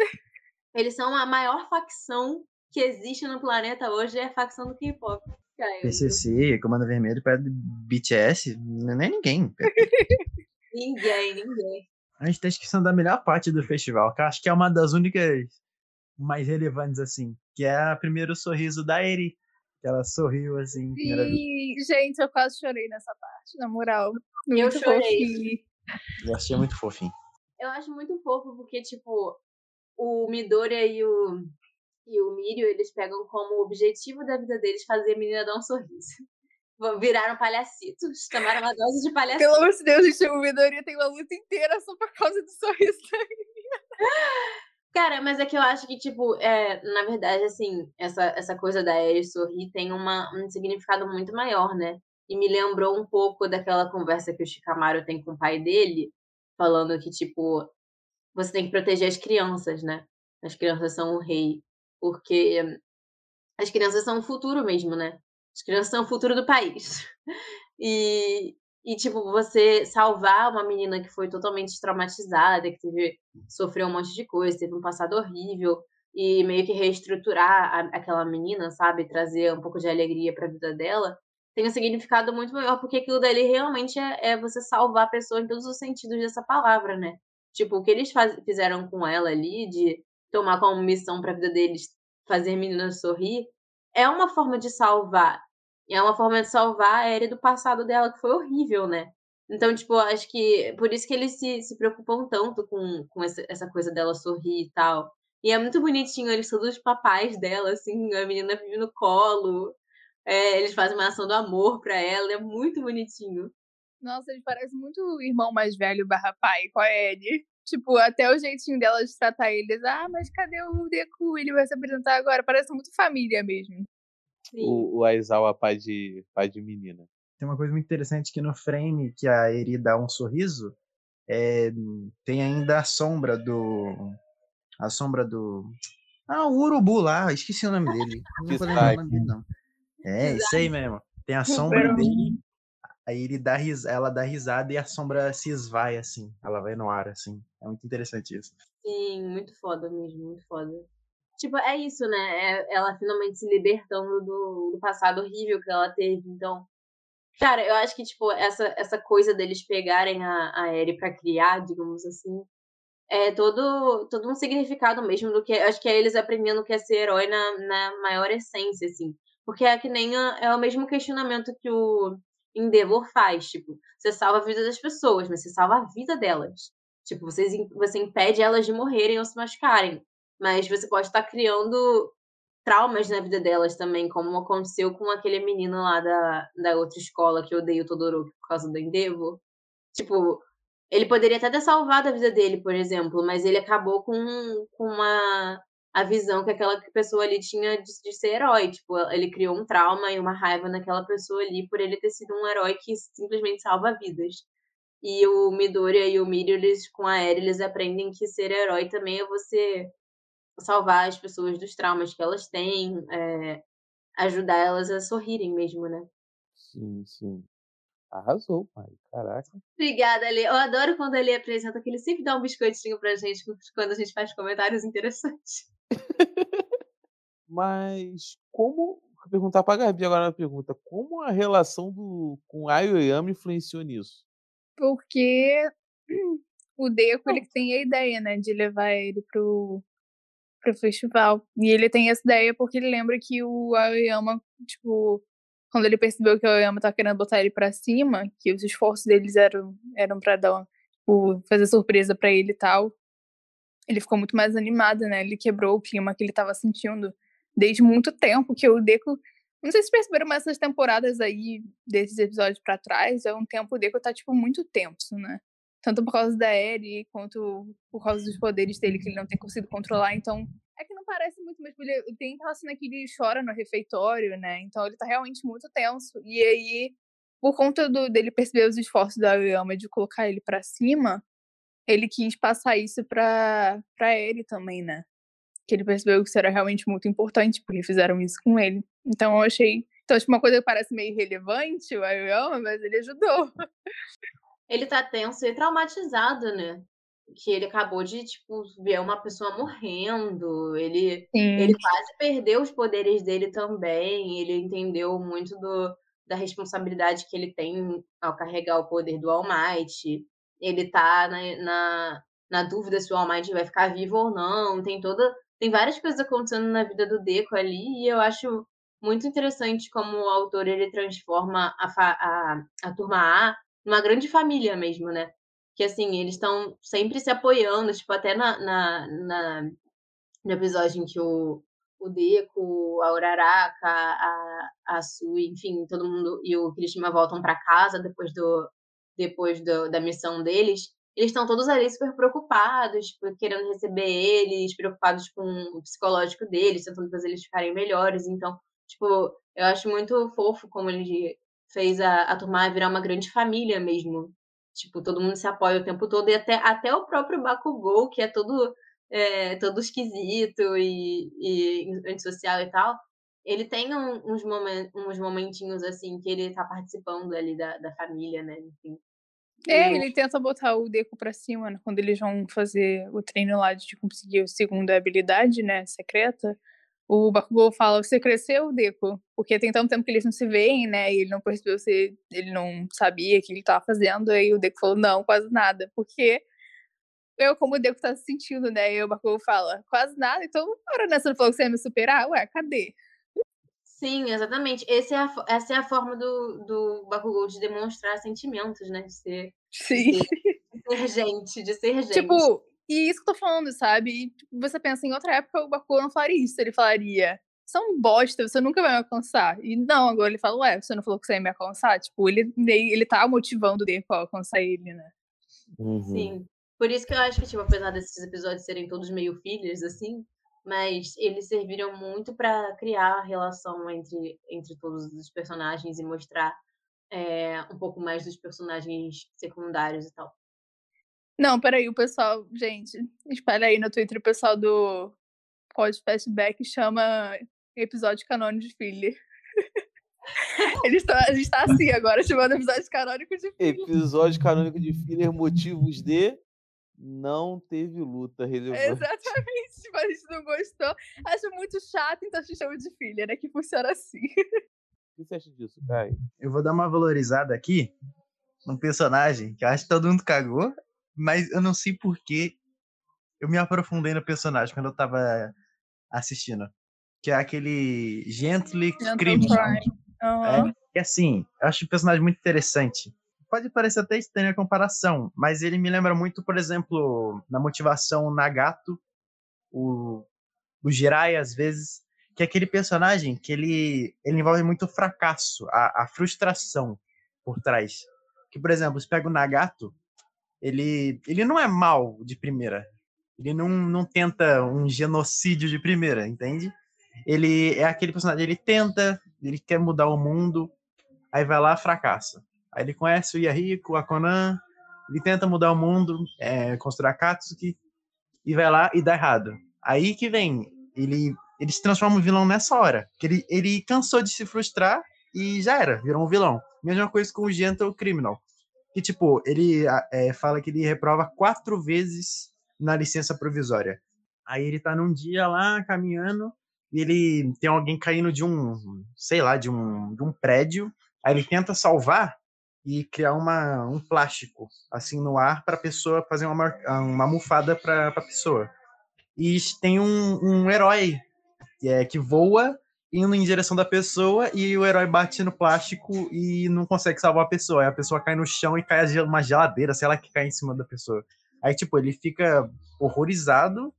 eles são a maior facção que existe no planeta hoje, é a facção do K-pop. Caio. PCC, Comando Vermelho, perto do BTS, não é ninguém. Ninguém, ninguém. A gente tá esquecendo da melhor parte do festival, que eu acho que é uma das únicas mais relevantes, assim, que é o primeiro sorriso da Eri. Que ela sorriu, assim. E, gente, eu quase chorei nessa parte, na moral. Eu Muito chorei. fofinho. Eu achei muito fofinho. Eu acho muito fofo porque, tipo, o Midoriya e o, e o Mirio, eles pegam como objetivo da vida deles fazer a menina dar um sorriso. Viraram palhacitos, tomaram uma dose de palhacito. Pelo amor de Deus, gente, o Midoriya tem uma luta inteira só por causa do sorriso. Cara, mas é que eu acho que, tipo, é, na verdade, assim, essa, essa coisa da Eri sorrir tem uma, um significado muito maior, né? E me lembrou um pouco daquela conversa que o Shikamaru tem com o pai dele, falando que, tipo, você tem que proteger as crianças, né? As crianças são o rei, porque as crianças são o futuro mesmo, né? As crianças são o futuro do país. E, e tipo, você salvar uma menina que foi totalmente traumatizada, que teve, sofreu um monte de coisa, teve um passado horrível, e meio que reestruturar a, aquela menina, sabe? Trazer um pouco de alegria para a vida dela, tem um significado muito maior, porque aquilo dali realmente é, é, você salvar a pessoa em todos os sentidos dessa palavra, né? Tipo, o que eles faz, fizeram com ela ali, de tomar como missão para a vida deles fazer a menina sorrir, é uma forma de salvar. E é uma forma de salvar a Eri do passado dela, que foi horrível, né? Então, tipo, acho que por isso que eles se, se preocupam tanto com, com essa, essa coisa dela sorrir e tal. E é muito bonitinho, eles são os papais dela, assim, a menina vive no colo. É, eles fazem uma ação do amor pra ela, é muito bonitinho. Nossa, eles parecem muito o irmão mais velho barra pai com a Ellie. Tipo, até o jeitinho dela de tratar eles. Ah, mas cadê o Deku? Ele vai se apresentar agora. Parece muito família mesmo. O, o Aizawa, pai de, pai de menina. Tem uma coisa muito interessante que no frame que a Eri dá um sorriso, é, tem ainda a sombra do. A sombra do. Ah, o urubu lá, esqueci o nome dele. Não vou lembrar o nome dele, não. É, isso aí mesmo. Tem a sombra dele. Aí ele dá ris... ela dá risada e a sombra se esvai, assim. Ela vai no ar, assim. É muito interessante isso. Sim, muito foda mesmo, muito foda. Tipo, é isso, né? É ela finalmente se libertando do, do passado horrível que ela teve. Então, cara, eu acho que, tipo, essa, essa coisa deles pegarem a, a Eri pra criar, digamos assim, é todo, todo um significado mesmo do que. Acho que é eles aprendendo que é ser herói na, na maior essência, assim. Porque é que nem a, é o mesmo questionamento que o Endeavor faz. Tipo, você salva a vida das pessoas, mas você salva a vida delas. Tipo, você, você impede elas de morrerem ou se machucarem mas você pode estar criando traumas na vida delas também, como aconteceu com aquele menino lá da, da outra escola que odeia o Todoroki por causa do Endeavor. Tipo, ele poderia até ter salvado a vida dele, por exemplo, mas ele acabou com, com uma a visão que aquela pessoa ali tinha de, de, ser herói. Tipo, ele criou um trauma e uma raiva naquela pessoa ali por ele ter sido um herói que simplesmente salva vidas. E o Midoriya e o Mirio, eles, com a Eri, eles aprendem que ser herói também é você salvar as pessoas dos traumas que elas têm, é, ajudar elas a sorrirem mesmo, né? Sim, sim. Arrasou, pai. Caraca. Obrigada, Ali. Eu adoro quando ele apresenta, que ele sempre dá um biscoitinho pra gente quando a gente faz comentários interessantes. Mas como. Vou perguntar pra Gabi agora uma pergunta. Como a relação do, com a Ayoyama influenciou nisso? Porque o Deco ele tem a ideia, né, de levar ele pro, pro festival. E ele tem essa ideia porque ele lembra que o Aoyama, tipo, quando ele percebeu que o Aoyama tava querendo botar ele para cima, que os esforços deles eram, eram pra dar, tipo, fazer surpresa para ele e tal, ele ficou muito mais animado, né? Ele quebrou o clima que ele tava sentindo desde muito tempo, que o Deco não sei se perceberam, mas essas temporadas aí, desses episódios para trás, é um tempo o Deco tá, tipo, muito tenso, né? Tanto por causa da Eri quanto por causa dos poderes dele que ele não tem conseguido controlar. Então, é que não parece muito, mas ele tem aquela cena que ele chora no refeitório, né? Então ele tá realmente muito tenso. E aí, por conta do, dele perceber os esforços da Yama de colocar ele para cima, ele quis passar isso pra, pra ele também, né? Que ele percebeu que isso era realmente muito importante, porque fizeram isso com ele. Então eu achei. Então, acho uma coisa que parece meio irrelevante, o Ayama, mas ele ajudou. ele tá tenso e traumatizado, né? Que ele acabou de, tipo, ver uma pessoa morrendo. Ele, ele quase perdeu os poderes dele também. Ele entendeu muito do, da responsabilidade que ele tem ao carregar o poder do All Might. Ele tá na, na, na dúvida se o All Might vai ficar vivo ou não. Tem toda. Tem várias coisas acontecendo na vida do Deco ali, e eu acho muito interessante como o autor ele transforma a, a, a turma A uma grande família mesmo, né? Que assim, eles estão sempre se apoiando, tipo, até na, na, na, no episódio em que o, o Deco, a Uraraka, a, a Sui, enfim, todo mundo e o Krishna voltam para casa depois do depois do, da missão deles, eles estão todos ali super preocupados, tipo, querendo receber eles, preocupados com o psicológico deles, tentando fazer eles ficarem melhores. Então, tipo, eu acho muito fofo como ele fez a, a turma virar uma grande família mesmo. Tipo, todo mundo se apoia o tempo todo, e até, até o próprio Bakugou, que é todo, é, todo esquisito e, e antissocial e tal, ele tem um, uns, momen uns momentinhos assim que ele tá participando ali da, da família, né? Enfim. É, ele tenta botar o Deco pra cima né, quando eles vão fazer o treino lá de conseguir a segunda habilidade, né, secreta. O Bakugou fala, você cresceu, Deco? Porque tem tanto tempo que eles não se veem, né, e ele não percebeu se ele não sabia o que ele tava fazendo, aí o Deco falou, não, quase nada, porque eu, como o Deco tá se sentindo, né, e o Bakugou fala, quase nada, então, para, né, não falou que você ia me superar? Ué, cadê? Sim, exatamente. É a essa é a forma do, do Bakugou de demonstrar sentimentos, né? De ser, Sim. de ser gente, de ser gente. Tipo, e isso que eu tô falando, sabe? E, tipo, você pensa, em outra época o Bakugou não falaria isso. Ele falaria, você é um bosta, você nunca vai me alcançar. E não, agora ele fala, ué, você não falou que você ia me alcançar? Tipo, ele, ele tá motivando o Deco a alcançar ele, né? Uhum. Sim. Por isso que eu acho que, tipo, apesar desses episódios serem todos meio filhos, assim, mas eles serviram muito pra criar a relação entre, entre todos os personagens e mostrar é, um pouco mais dos personagens secundários e tal. Não, peraí, o pessoal, gente, espera aí no Twitter, o pessoal do Pod Fastback chama episódio canônico de Filler. Eles tão, a gente tá assim agora, chamando episódio canônico de Filler. Episódio canônico de filler, motivos de não teve luta relevante. Exatamente, tipo, a gente não gostou. Acho muito chato, então a gente chama de Filler, né? Que funciona assim. O que você acha disso, Caio? Eu vou dar uma valorizada aqui num personagem que eu acho que todo mundo cagou, mas eu não sei porquê eu me aprofundei no personagem quando eu tava assistindo. Que é aquele Gently Criminal. Crime. Aham. E assim, eu acho o personagem muito interessante. Pode parecer até estranha a comparação, mas ele me lembra muito, por exemplo, na motivação Nagato, o, o Jirai, às vezes, que é aquele personagem que ele, ele envolve muito o fracasso, a, a frustração por trás. Que, por exemplo, você pega o Nagato, ele, ele não é mal de primeira. Ele não, não tenta um genocídio de primeira, entende? Ele é aquele personagem, ele tenta, ele quer mudar o mundo, aí vai lá, fracassa. Aí ele conhece o Yahiko, a Conan, ele tenta mudar o mundo, é, construir a Katsuki, e vai lá e dá errado. Aí que vem, ele, ele se transforma em vilão nessa hora. Ele, ele cansou de se frustrar e já era, virou um vilão. Mesma coisa com o Gentle Criminal. Que, tipo, ele é, fala que ele reprova quatro vezes na licença provisória. Aí ele tá num dia lá, caminhando, e ele tem alguém caindo de um, sei lá, de um, de um prédio. Aí ele tenta salvar e criar uma, um plástico assim no ar para a pessoa fazer uma, uma almofada para a pessoa. E tem um, um herói que, é, que voa indo em direção da pessoa e o herói bate no plástico e não consegue salvar a pessoa. Aí a pessoa cai no chão e cai uma geladeira, sei lá, que cai em cima da pessoa. Aí, tipo, ele fica horrorizado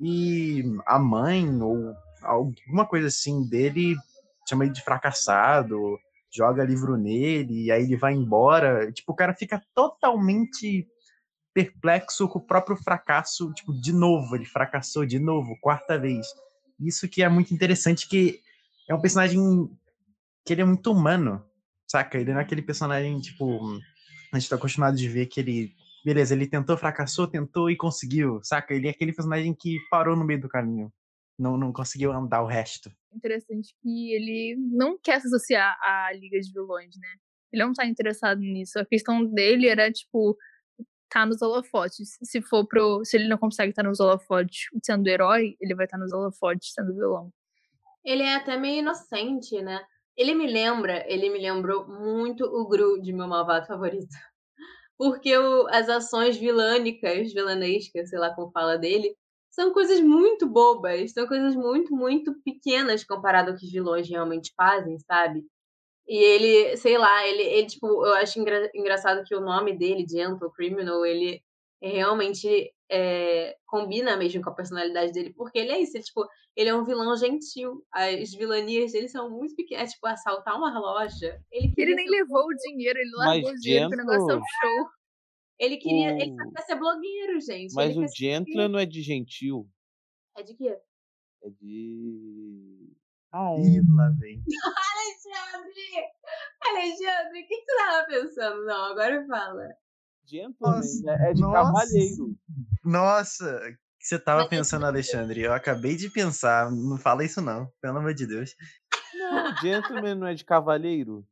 e a mãe ou alguma coisa assim dele chama ele de fracassado, joga livro nele, e aí ele vai embora. Tipo, o cara fica totalmente perplexo com o próprio fracasso, tipo, de novo, ele fracassou de novo, quarta vez. Isso que é muito interessante, que é um personagem que ele é muito humano, saca? Ele não é aquele personagem, tipo, a gente tá acostumado de ver que ele, beleza, ele tentou, fracassou, tentou e conseguiu, saca? Ele é aquele personagem que parou no meio do caminho, não, não conseguiu andar o resto interessante que ele não quer se associar à Liga de Vilões, né? Ele não tá interessado nisso. A questão dele era, tipo, tá nos holofotes. Se for pro. Se ele não consegue estar tá nos holofotes sendo herói, ele vai estar tá nos holofotes sendo vilão. Ele é até meio inocente, né? Ele me lembra, ele me lembrou muito o Gru de meu malvado favorito. Porque o, as ações vilânicas, vilanescas, sei lá como fala dele, são coisas muito bobas, são coisas muito, muito pequenas comparado ao que os vilões realmente fazem, sabe? E ele, sei lá, ele, ele tipo, eu acho engra engraçado que o nome dele, Gentle Criminal, ele realmente é, combina mesmo com a personalidade dele, porque ele é isso, ele, tipo, ele é um vilão gentil. As vilanias dele são muito pequenas, é, tipo, assaltar uma loja. Ele, ele nem levou o dinheiro, ele largou o dinheiro, porque o negócio é um show. Ele queria. O... Ele quer ser blogueiro, gente. Mas ele o Gentler não é de gentil. É de quê? É de. Ah, Ih, lá vem. Alexandre! Alexandre, o que, que tu tava pensando? Não, agora fala. Gentleman Nossa, é é de nossa. cavalheiro. Nossa, o que você tava Mas é pensando, Alexandre? Eu acabei de pensar. Não fala isso, não. Pelo amor de Deus. Não, gentleman não é de cavalheiro?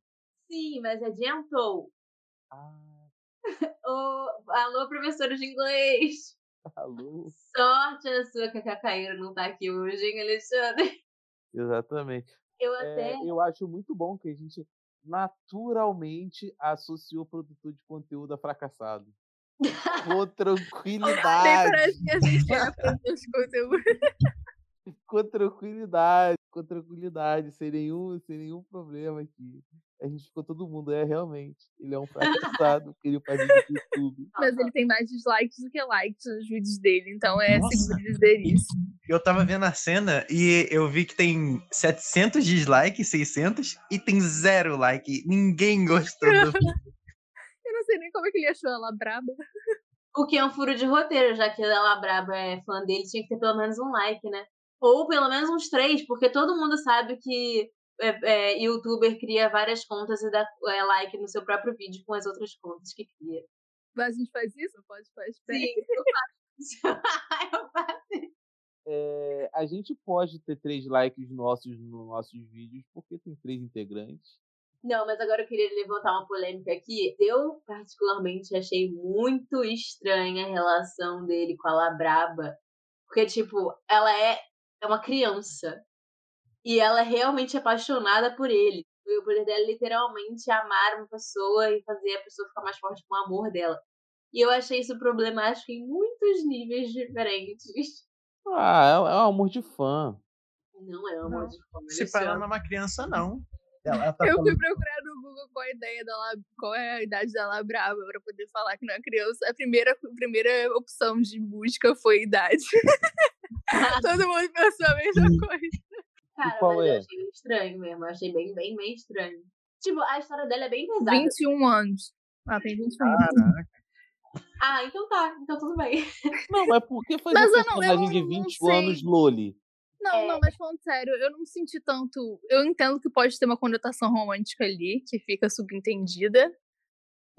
Sim, mas é gentle. Ah, Ô, alô, professora de inglês. alô. Sorte a sua que a Cacaíra não tá aqui hoje, hein, Alexandre? Exatamente. Eu É, até. eu acho muito bom que a gente naturalmente associou o produtor de conteúdo a fracassado. Com tranquilidade. que a gente. Com tranquilidade, com tranquilidade, sem nenhum, sem nenhum problema aqui. A gente ficou todo mundo, é realmente. Ele é um fracassado, porque ele faz no YouTube. Mas ele tem mais dislikes do que likes nos vídeos dele, então é Nossa. seguro dizer isso. Eu tava vendo a cena e eu vi que tem 700 dislikes, 600 e tem zero like. Ninguém gostou do sei nem como é que ele achou ela braba. O que é um furo de roteiro, já que ela Braba é fã dele, tinha que ter pelo menos um like, né? Ou pelo menos uns três, porque todo mundo sabe que é, é, youtuber cria várias contas e dá é, like no seu próprio vídeo com as outras contas que cria. Mas a gente faz isso? Pode fazer. Sim, eu faço. eu faço. É, a gente pode ter três likes nossos nos nossos vídeos, porque tem três integrantes. Não, mas agora eu queria levantar uma polêmica aqui. Eu, particularmente, achei muito estranha a relação dele com a Labraba. Porque, tipo, ela é, é uma criança. E ela é realmente apaixonada por ele. E o poder dela é literalmente amar uma pessoa e fazer a pessoa ficar mais forte com o amor dela. E eu achei isso problemático em muitos níveis diferentes. Ah, é, é um amor de fã. Não é amor Não. de forma. Se ela não é uma criança, não. Ela, tá Eu fui falando- procurar no Google qual a ideia dela, qual é a idade dela brava pra poder falar que não é criança. A primeira, a primeira opção de busca foi idade. Todo mundo pensou a mesma coisa. Cara, qual mas é? eu achei estranho mesmo. Eu achei bem, bem, bem estranho. Tipo, a história dela é bem pesada. 21 anos. Ah, tem 21 anos. Caraca. Ah, então tá. Então tudo bem. Não, mas por que fazer Mas eu não- eu personagem de não- não 21 anos. Loli? Não, É. não, mas falando sério, eu não senti tanto. Eu entendo que pode ter uma conotação romântica ali, que fica subentendida.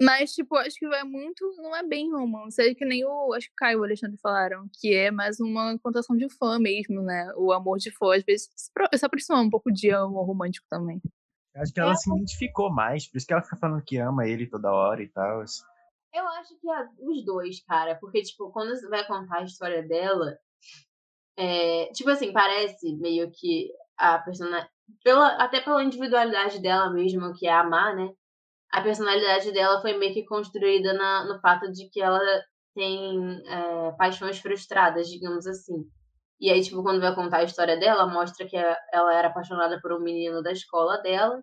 Mas, tipo, acho que é muito. Não é bem romance. É que nem o. Acho que o Caio e o Alexandre falaram, que é mais uma conotação de fã mesmo, né? O amor de fã, às vezes, se pro- se aproxima um pouco de amor romântico também. Acho que ela se identificou mais, por isso que ela fica falando que ama ele toda hora e tal. Eu acho que é os dois, cara. Porque, tipo, quando você vai contar a história dela. É, tipo assim, parece meio que a personagem. Pela, até pela individualidade dela mesmo, que é amar, né? A personalidade dela foi meio que construída na, no fato de que ela tem é, paixões frustradas, digamos assim. E aí, tipo, quando vai contar a história dela, mostra que ela era apaixonada por um menino da escola dela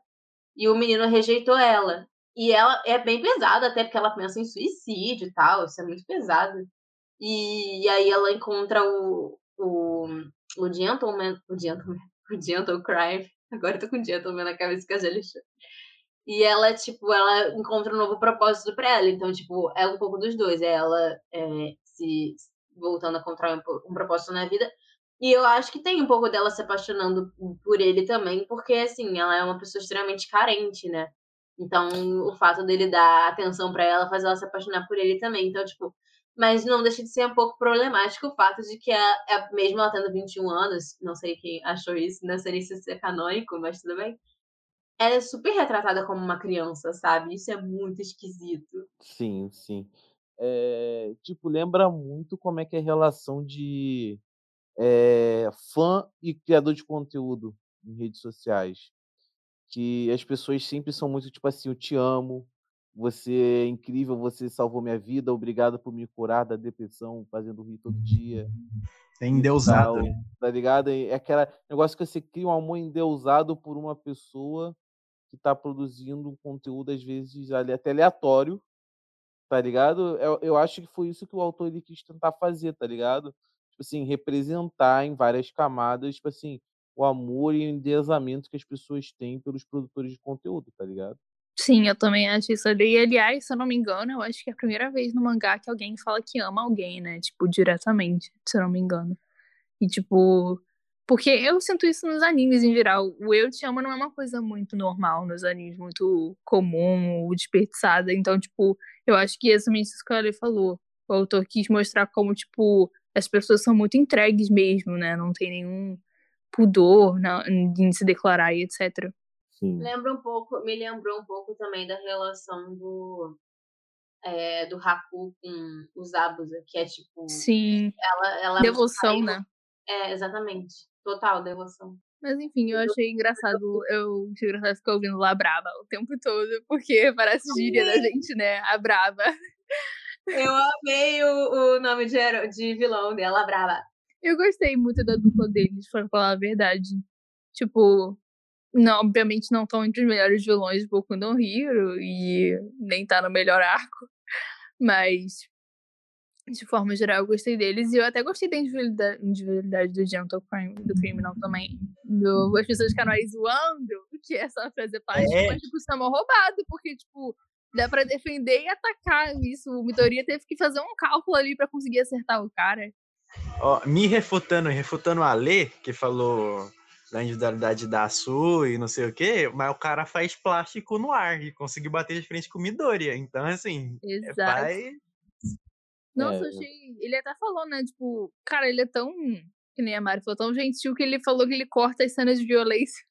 e o menino rejeitou ela. E ela é bem pesada, até porque ela pensa em suicídio e tal, isso é muito pesado. E, e aí ela encontra o, o, o Gentleman, o Gentleman, o Gentle Crime. Agora eu tô com Gentleman na cabeça que a. E ela, tipo, ela encontra um novo propósito pra ela. Então, tipo, é um pouco dos dois. É ela é, se voltando a encontrar um, um propósito na vida. E eu acho que tem um pouco dela se apaixonando por ele também, porque, assim, ela é uma pessoa extremamente carente, né? Então, o fato dele dar atenção pra ela faz ela se apaixonar por ele também. Então, tipo, mas não deixa de ser um pouco problemático o fato de que, a, a- mesmo ela tendo 21 anos, não sei quem achou isso, não sei nem se isso é canônico, mas tudo bem. Ela é super retratada como uma criança, sabe? Isso é muito esquisito. Sim, sim. É, tipo, lembra muito como é que é a relação de é, fã e criador de conteúdo em redes sociais. Que as pessoas sempre são muito tipo assim, eu te amo, você é incrível, você salvou minha vida, obrigado por me curar da depressão, fazendo rir todo dia. É endeusado. tal, né? tá ligado? É aquele negócio que você cria um amor endeusado por uma pessoa que tá produzindo um conteúdo, às vezes, ali, até aleatório, tá ligado? Eu, eu acho que foi isso que o autor ele quis tentar fazer, tá ligado? Tipo assim, representar em várias camadas, tipo assim, o amor e o endeusamento que as pessoas têm pelos produtores de conteúdo, tá ligado? Sim, eu também acho isso ali. Aliás, se eu não me engano, eu acho que é a primeira vez no mangá que alguém fala que ama alguém, né? Tipo, diretamente, se eu não me engano. E, tipo, Porque eu sinto isso nos animes em geral. O eu te amo não é uma coisa muito normal nos animes, muito comum, ou desperdiçada. Então, tipo, eu acho que exatamente isso que Ale falou. O autor quis mostrar como, tipo, as pessoas são muito entregues mesmo, né? Não tem nenhum pudor na, em se declarar e etc. Sim. Lembra um pouco, me lembrou um pouco também da relação do é, do Haku com os Abusa, que é tipo. Sim. Ela, ela Devoção, saiu- né? É, exatamente. Total, devoção. Mas enfim, eu achei engraçado. Eu achei engraçado ficar ouvindo lá Brava o tempo todo, porque parece gíria da gente, né? A Brava. Eu amei o, o nome de, de vilão dela, Brava. Eu gostei muito da dupla deles, pra falar a verdade. Tipo, não, obviamente não estão entre os melhores vilões de Boku no Hero e nem tá no melhor arco. Mas, de forma geral, eu gostei deles. E eu até gostei da individualidade, individualidade do Gentle Crime, do Criminal também. Do, as pessoas aí zoando que é só fazer plástico, É. mas, tipo, isso é roubado, porque, tipo, dá pra defender e atacar isso. O Midoriya teve que fazer um cálculo ali pra conseguir acertar o cara. Ó, me refutando, refutando a Lê, que falou da individualidade da Su e não sei o quê, mas o cara faz plástico no ar e conseguiu bater de frente com o Midoriya. Então, assim, é Exato. pai. Nossa, eu É. achei. Ele até falou, né? Tipo, cara, ele é tão. Que nem a Mari falou, tão gentil que ele falou que ele corta as cenas de violência.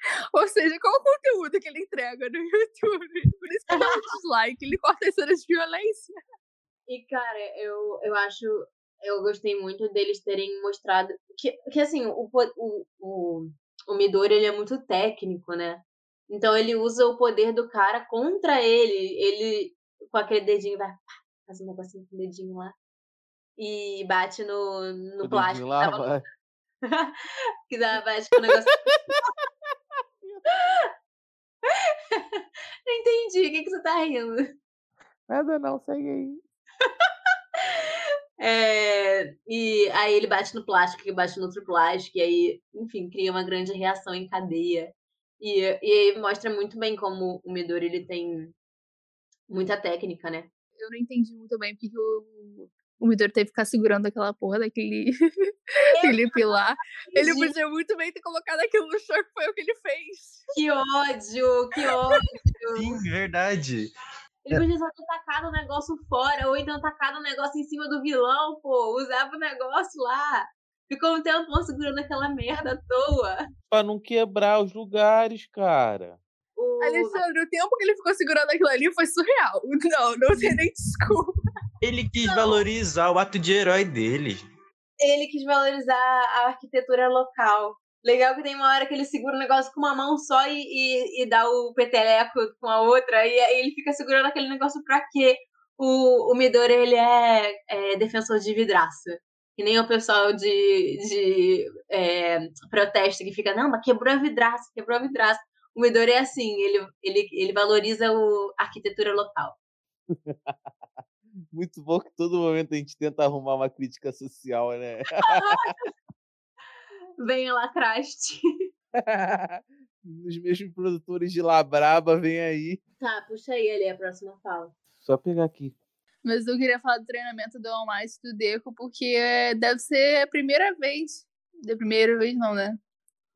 Ou seja, qual o conteúdo que ele entrega no YouTube? Por isso que dá um dislike. Ele corta as cenas de violência. E, cara, eu, eu acho. Eu gostei muito deles terem mostrado. Que, que assim, o, o, o, o Midori ele é muito técnico, né? Então ele usa o poder do cara contra ele. Ele, com aquele dedinho, vai. Faz um negocinho com o dedinho lá. E bate no, no O plástico. lá, que tava- vai. que dá bate com o negócio. Não entendi. O que, que você tá rindo? Nada não, segue aí. É, e aí ele bate no plástico, que bate no outro plástico, e aí, enfim, cria uma grande reação em cadeia. E, e aí mostra muito bem como o Midori ele tem muita técnica, né? Eu não entendi muito bem porque o, o Midori teve que ficar segurando aquela porra daquele, aquele pilar. Ele podia muito bem ter colocado aquilo no chão, que foi o que ele fez. Que ódio, que ódio. Sim, verdade. Ele podia só ter tacado o negócio fora, ou então tacado o negócio em cima do vilão, pô. Usava o negócio lá. Ficou um tempão segurando aquela merda à toa. Pra não quebrar os lugares, cara. O... Alexandre, o tempo que ele ficou segurando aquilo ali foi surreal. Não, não tem nem desculpa. Ele quis valorizar o ato de herói dele. ele quis valorizar a arquitetura local. Legal que tem uma hora que ele segura o negócio com uma mão só e, e, e dá o peteleco com a outra, e aí ele fica segurando aquele negócio pra quê? O, o Midori, ele é, é defensor de vidraça. Que nem o pessoal de, de é, protesto que fica, não, mas quebrou a vidraça, quebrou a vidraça. O Midori é assim, ele, ele, ele valoriza o, a arquitetura local. Muito bom que todo momento a gente tenta arrumar uma crítica social, né? Venha lacraste. Os mesmos produtores de Labraba vem aí. Tá, puxa aí ali a próxima fala. Só pegar aqui. Mas eu queria falar do treinamento do All Might do Deco, porque deve ser a primeira vez. Da primeira vez, não, né?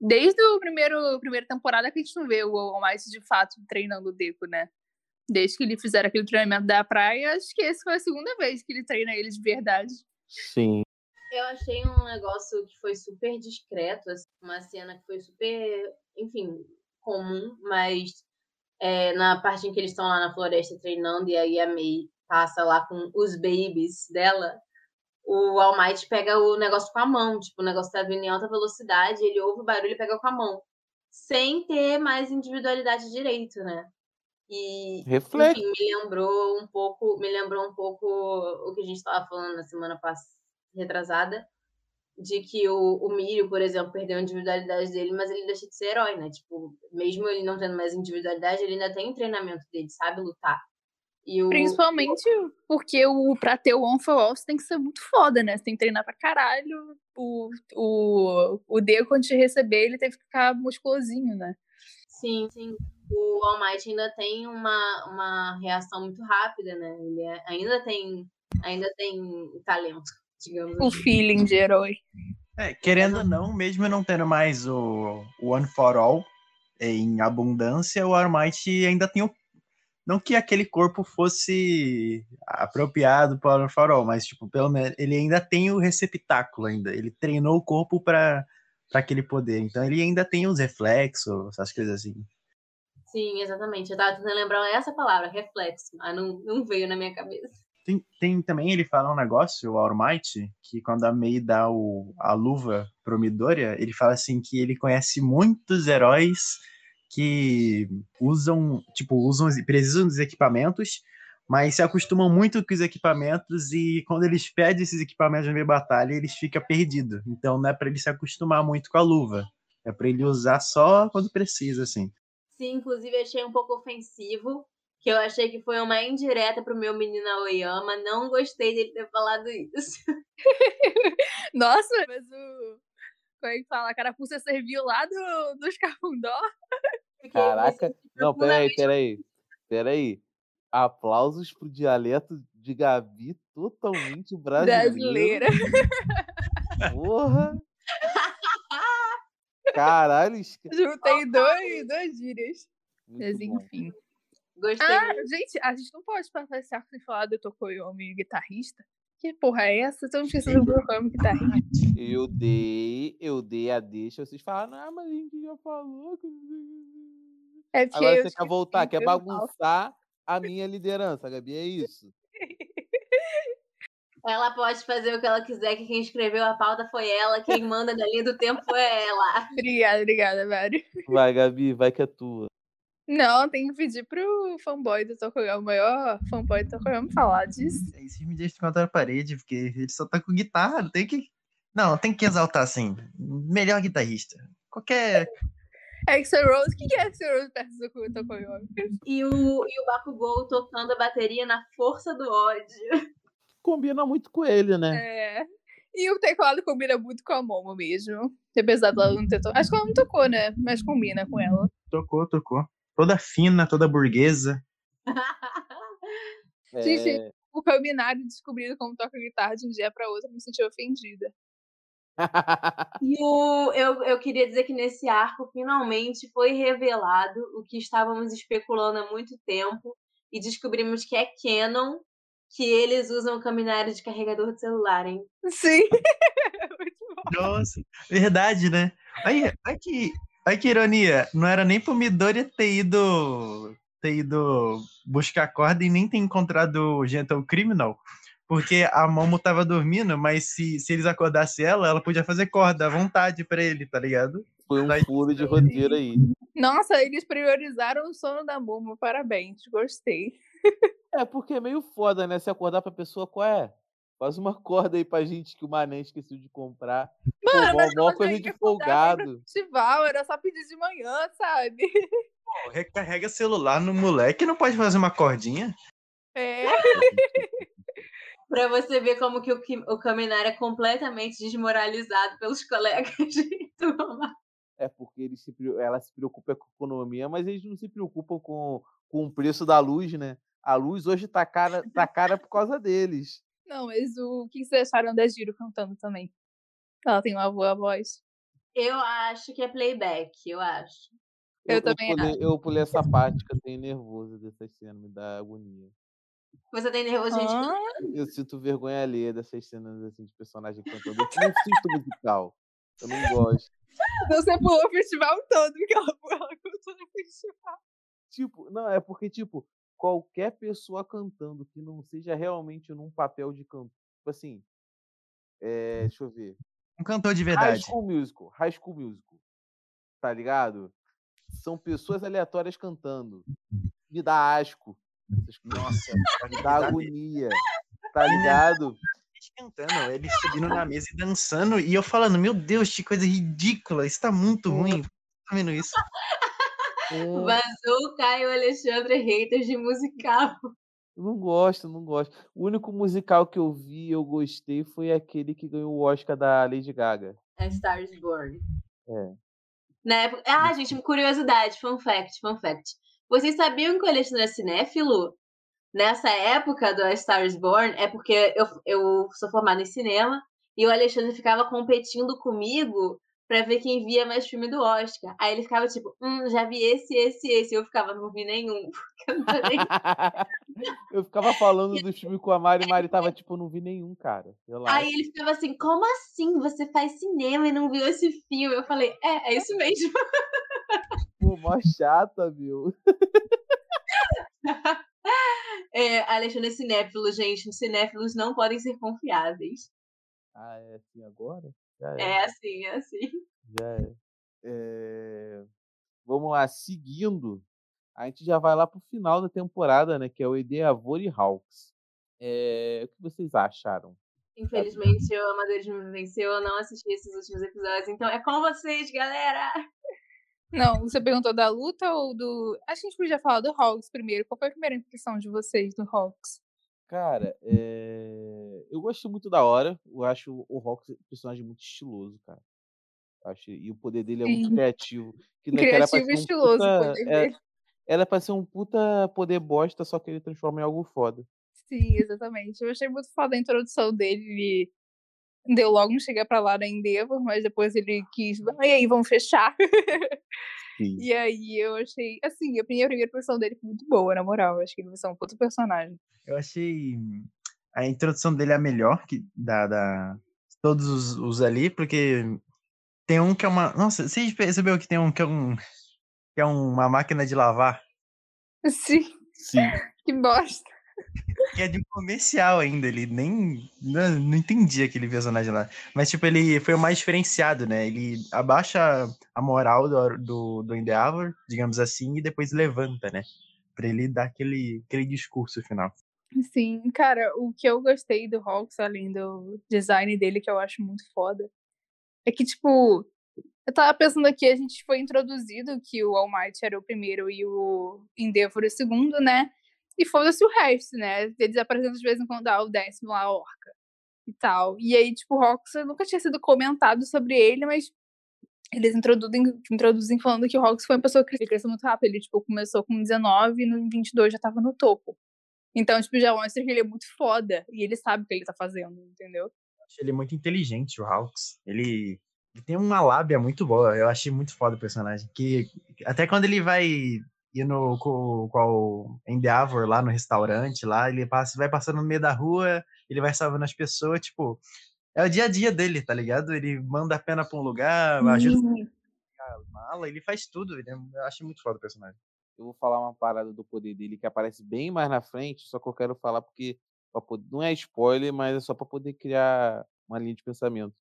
Desde o primeiro primeira temporada que a gente não vê o All Might de fato treinando o Deco, né? Desde que ele fizeram aquele treinamento da praia, acho que essa foi a segunda vez que ele treina ele de verdade. Sim. Eu achei um negócio que foi super discreto, assim, uma cena que foi super, enfim, comum, mas é, na parte em que eles estão lá na floresta treinando e aí a May passa lá com os babies dela, o All Might pega o negócio com a mão, tipo, o negócio tá vindo em alta velocidade, ele ouve o barulho e pega com a mão, sem ter mais individualidade direito, né? E Reflete. enfim, me lembrou um pouco, me lembrou um pouco o que a gente estava falando na semana passada, retrasada, de que o, o Mírio, por exemplo, perdeu a individualidade dele, mas ele deixa de ser herói, né? Tipo, mesmo ele não tendo mais individualidade, ele ainda tem o treinamento dele, sabe lutar. O, Principalmente porque o, pra ter o One for All, você tem que ser muito foda, né? Você tem que treinar pra caralho. O, o, o Deco, antes de receber, ele teve que ficar musculosinho, né? Sim, sim. O All Might ainda tem uma, uma reação muito rápida, né? Ele é- ainda tem ainda tem talento, digamos O assim. feeling de herói. É, querendo ou não, mesmo não tendo mais o, One for All em abundância, o Armite ainda tem o. Não que aquele corpo fosse apropriado para o One for All, mas tipo, pelo menos ele ainda tem o receptáculo ainda. Ele treinou o corpo para aquele poder. Então ele ainda tem os reflexos, essas coisas assim. Sim, exatamente. Eu tava tentando lembrar essa palavra, reflexo, mas não, não veio na minha cabeça. Tem, tem também, ele fala um negócio, o All Might, que quando a Mei dá o, a luva pro Midoriya, ele fala assim que ele conhece muitos heróis que usam, tipo, usam, precisam dos equipamentos, mas se acostumam muito com os equipamentos e quando eles pedem esses equipamentos na meio batalha, eles ficam perdidos. Então não é para ele se acostumar muito com a luva. É para ele usar só quando precisa, assim. Sim, inclusive achei um pouco ofensivo, que eu achei que foi uma indireta pro meu menino Aoyama. Não gostei dele ter falado isso. Nossa, mas o. Como é que fala? A carapuça serviu lá do, dos Cafundó. Caraca. Não, peraí, peraí. Peraí. Aplausos pro dialeto de Gabi totalmente brasileiro. Brasileira. Porra! Caralho, esque- Juntei dois, dois gírias. muito Mas bom. Gostei Ah, gente, a gente não pode passar esse arco sem falar do Tokoyomi guitarrista. Que porra é essa? Estamos esquecendo do Tokoyomi guitarrista. Eu dei, eu dei a deixa, vocês falaram, ah, mas a gente já falou. que não sei o quê." É Agora você quer voltar, quer bagunçar a minha liderança, Gabi, é isso? Ela pode fazer o que ela quiser, que quem escreveu a pauta foi ela, quem manda na linha do tempo foi ela. Obrigada, obrigada, Mário. Vai, Gabi, vai que é tua. Não, tem que pedir pro fanboy do Tokoyomi, o maior fanboy do Tokoyomi, falar disso. Aí vocês me deixam contra a parede, porque ele só tá com guitarra, tem que. Não, tem que exaltar assim. Melhor guitarrista. Qualquer. Axel Rose, o que que é Axel Rose perto do Tokoyomi? E o, e o Bakugou tocando a bateria na força do ódio. Combina muito com ele, né? É. E o teclado combina muito com a Momo mesmo. Apesar dela não ter tocado. Acho que ela não tocou, né? Mas combina com ela. Tocou, tocou. Toda fina, toda burguesa. Gente, É, O Caminari descobrindo como toca guitarra de um dia pra outro, me senti ofendida. E o, eu, eu queria dizer que nesse arco finalmente foi revelado o que estávamos especulando há muito tempo e descobrimos que é canon que eles usam o caminhar de carregador de celular, hein? Sim. muito bom. Nossa, verdade, né? Aí, olha que, olha que ironia. Não era nem pro Midori ter ido, ter ido buscar corda e nem ter encontrado o Gentle Criminal. Porque a Momo tava dormindo, mas se, se eles acordassem ela, ela podia fazer corda à vontade pra ele, tá ligado? Foi um furo de roteiro aí. Nossa, eles priorizaram o sono da Momo. Parabéns, gostei. É porque é meio foda, né? Se acordar pra pessoa, qual é? Faz uma corda aí pra gente que o Mané esqueceu de comprar. Mano, Pô, mas mó ela coisa de folgado. festival, era só pedir de manhã, sabe? Pô, recarrega celular no moleque, não pode fazer uma cordinha? É. Pra você ver como que o, o caminhar é completamente desmoralizado pelos colegas de turma. É porque eles se, ela se preocupa com a economia, mas eles não se preocupam com, com o preço da luz, né? A luz hoje tá cara, tá cara por causa deles. Não, mas o o que vocês acharam da Giro cantando também? Ela tem uma boa voz. Eu acho que é playback, eu acho. Eu também pulei, eu pulei essa parte que eu tenho nervoso dessas cenas, me dá agonia. Você tem nervoso, gente? Ah, Eu sinto vergonha alheia dessas cenas assim, de personagem cantando. Eu não sinto musical. Eu não gosto. você pulou o festival todo, porque ela, ela cantou no festival. Tipo, não, é porque, tipo, qualquer pessoa cantando que não seja realmente num papel de canto. Tipo assim. É, deixa eu ver. Um cantor de High verdade. School Musical. High School Musical. Tá ligado? São pessoas aleatórias cantando. Me dá asco. Nossa, Me dá agonia. Tá ligado? eles cantando, eles subindo na mesa e dançando, e eu falando, meu Deus, que coisa ridícula, isso tá muito ruim. Tá vendo isso? Vazou o Caio Alexandre haters de musical. não gosto, não gosto. O único musical que eu vi e eu gostei foi aquele que ganhou o Oscar da Lady Gaga. A Stars Born. É. Na época... Ah, gente, curiosidade, fun fact, fun fact. Vocês sabiam que o Alexandre é cinéfilo? Nessa época do A Star is Born, é porque eu, eu sou formada em cinema E o Alexandre ficava competindo comigo pra ver quem via mais filme do Oscar. Aí ele ficava tipo, hum, já vi esse, esse, esse. Eu ficava, não vi nenhum. eu nem- eu ficava falando do filme com a Mari e Mari tava tipo, não vi nenhum, cara. Relaxa. Aí ele ficava assim, como assim? Você faz cinema e não viu esse filme? Eu falei, é, é isso mesmo. Pô, mó chata, meu. É, Alexandre é cinéfilo, gente. Cinéfilos não podem ser confiáveis. Ah, é assim agora? É. Assim, é assim. Já é. É, Vamos lá, seguindo, a gente já vai lá pro final da temporada, né? Que é o Endeavor e Hawks. É, O que vocês acharam? Infelizmente, o amadorismo me venceu. Eu não assisti esses últimos episódios. Então é com vocês, galera! Não, você perguntou da luta ou do. Acho que a gente podia falar do Hawks primeiro. Qual foi a primeira impressão de vocês do Hawks? Cara, é, eu gostei muito da hora. Eu acho o Hawks um personagem muito estiloso, cara. Acho... E o poder dele é muito criativo. Que não é que era pra Criativo e ser um estiloso puta- poder é. Era pra ser um puta poder bosta, só que ele transforma em algo foda. Sim, exatamente. Eu achei muito foda a introdução dele. Ele deu logo um chegar pra lá na Endeavor, mas depois ele quis. E aí, vamos fechar. Sim. E aí eu achei. Assim, a minha primeira impressão dele foi muito boa, na moral. Eu acho que ele vai ser um puto personagem. Eu achei a introdução dele a melhor que da, da todos os, os ali, porque tem um que é uma. Nossa, vocês perceberam que tem um que é um que é uma máquina de lavar, Sim, Sim. que bosta. que é de um comercial ainda, ele nem não, não entendi aquele personagem lá. Mas tipo, ele foi o mais diferenciado, né? Ele abaixa a moral do, do, do Endeavor, digamos assim, e depois levanta, né? Pra ele dar aquele, aquele discurso final. Sim, cara, o que eu gostei do Hawks, além do design dele, que eu acho muito foda, é que, tipo, eu tava pensando aqui, a gente foi introduzido que o All Might era o primeiro e o Endeavor o segundo, né? E foda-se o resto, né? Eles apresentam de vez em quando ah, o décimo lá, a orca e tal. E aí, tipo, o Hawks nunca tinha sido comentado sobre ele, mas eles introduzem, introduzem falando que o Hawks foi uma pessoa que cresceu muito rápido. Ele, tipo, começou com 19 e no 22 já tava no topo. Então, tipo, já mostra que ele é muito foda e ele sabe o que ele tá fazendo, entendeu? Acho ele muito inteligente, o Hawks. Ele, ele tem uma lábia muito boa. Eu achei muito foda o personagem. Que até quando ele vai ir no, com, com o Endeavor lá no restaurante, lá, ele passa, vai passando no meio da rua, ele vai salvando as pessoas, tipo. É o dia a dia dele, tá ligado? Ele manda a pena pra um lugar, ajuda a mala, ele faz tudo. Ele é- eu acho muito foda o personagem. Eu vou falar uma parada do poder dele que aparece bem mais na frente, só que eu quero falar porque poder- não é spoiler, mas é só pra poder criar uma linha de pensamento.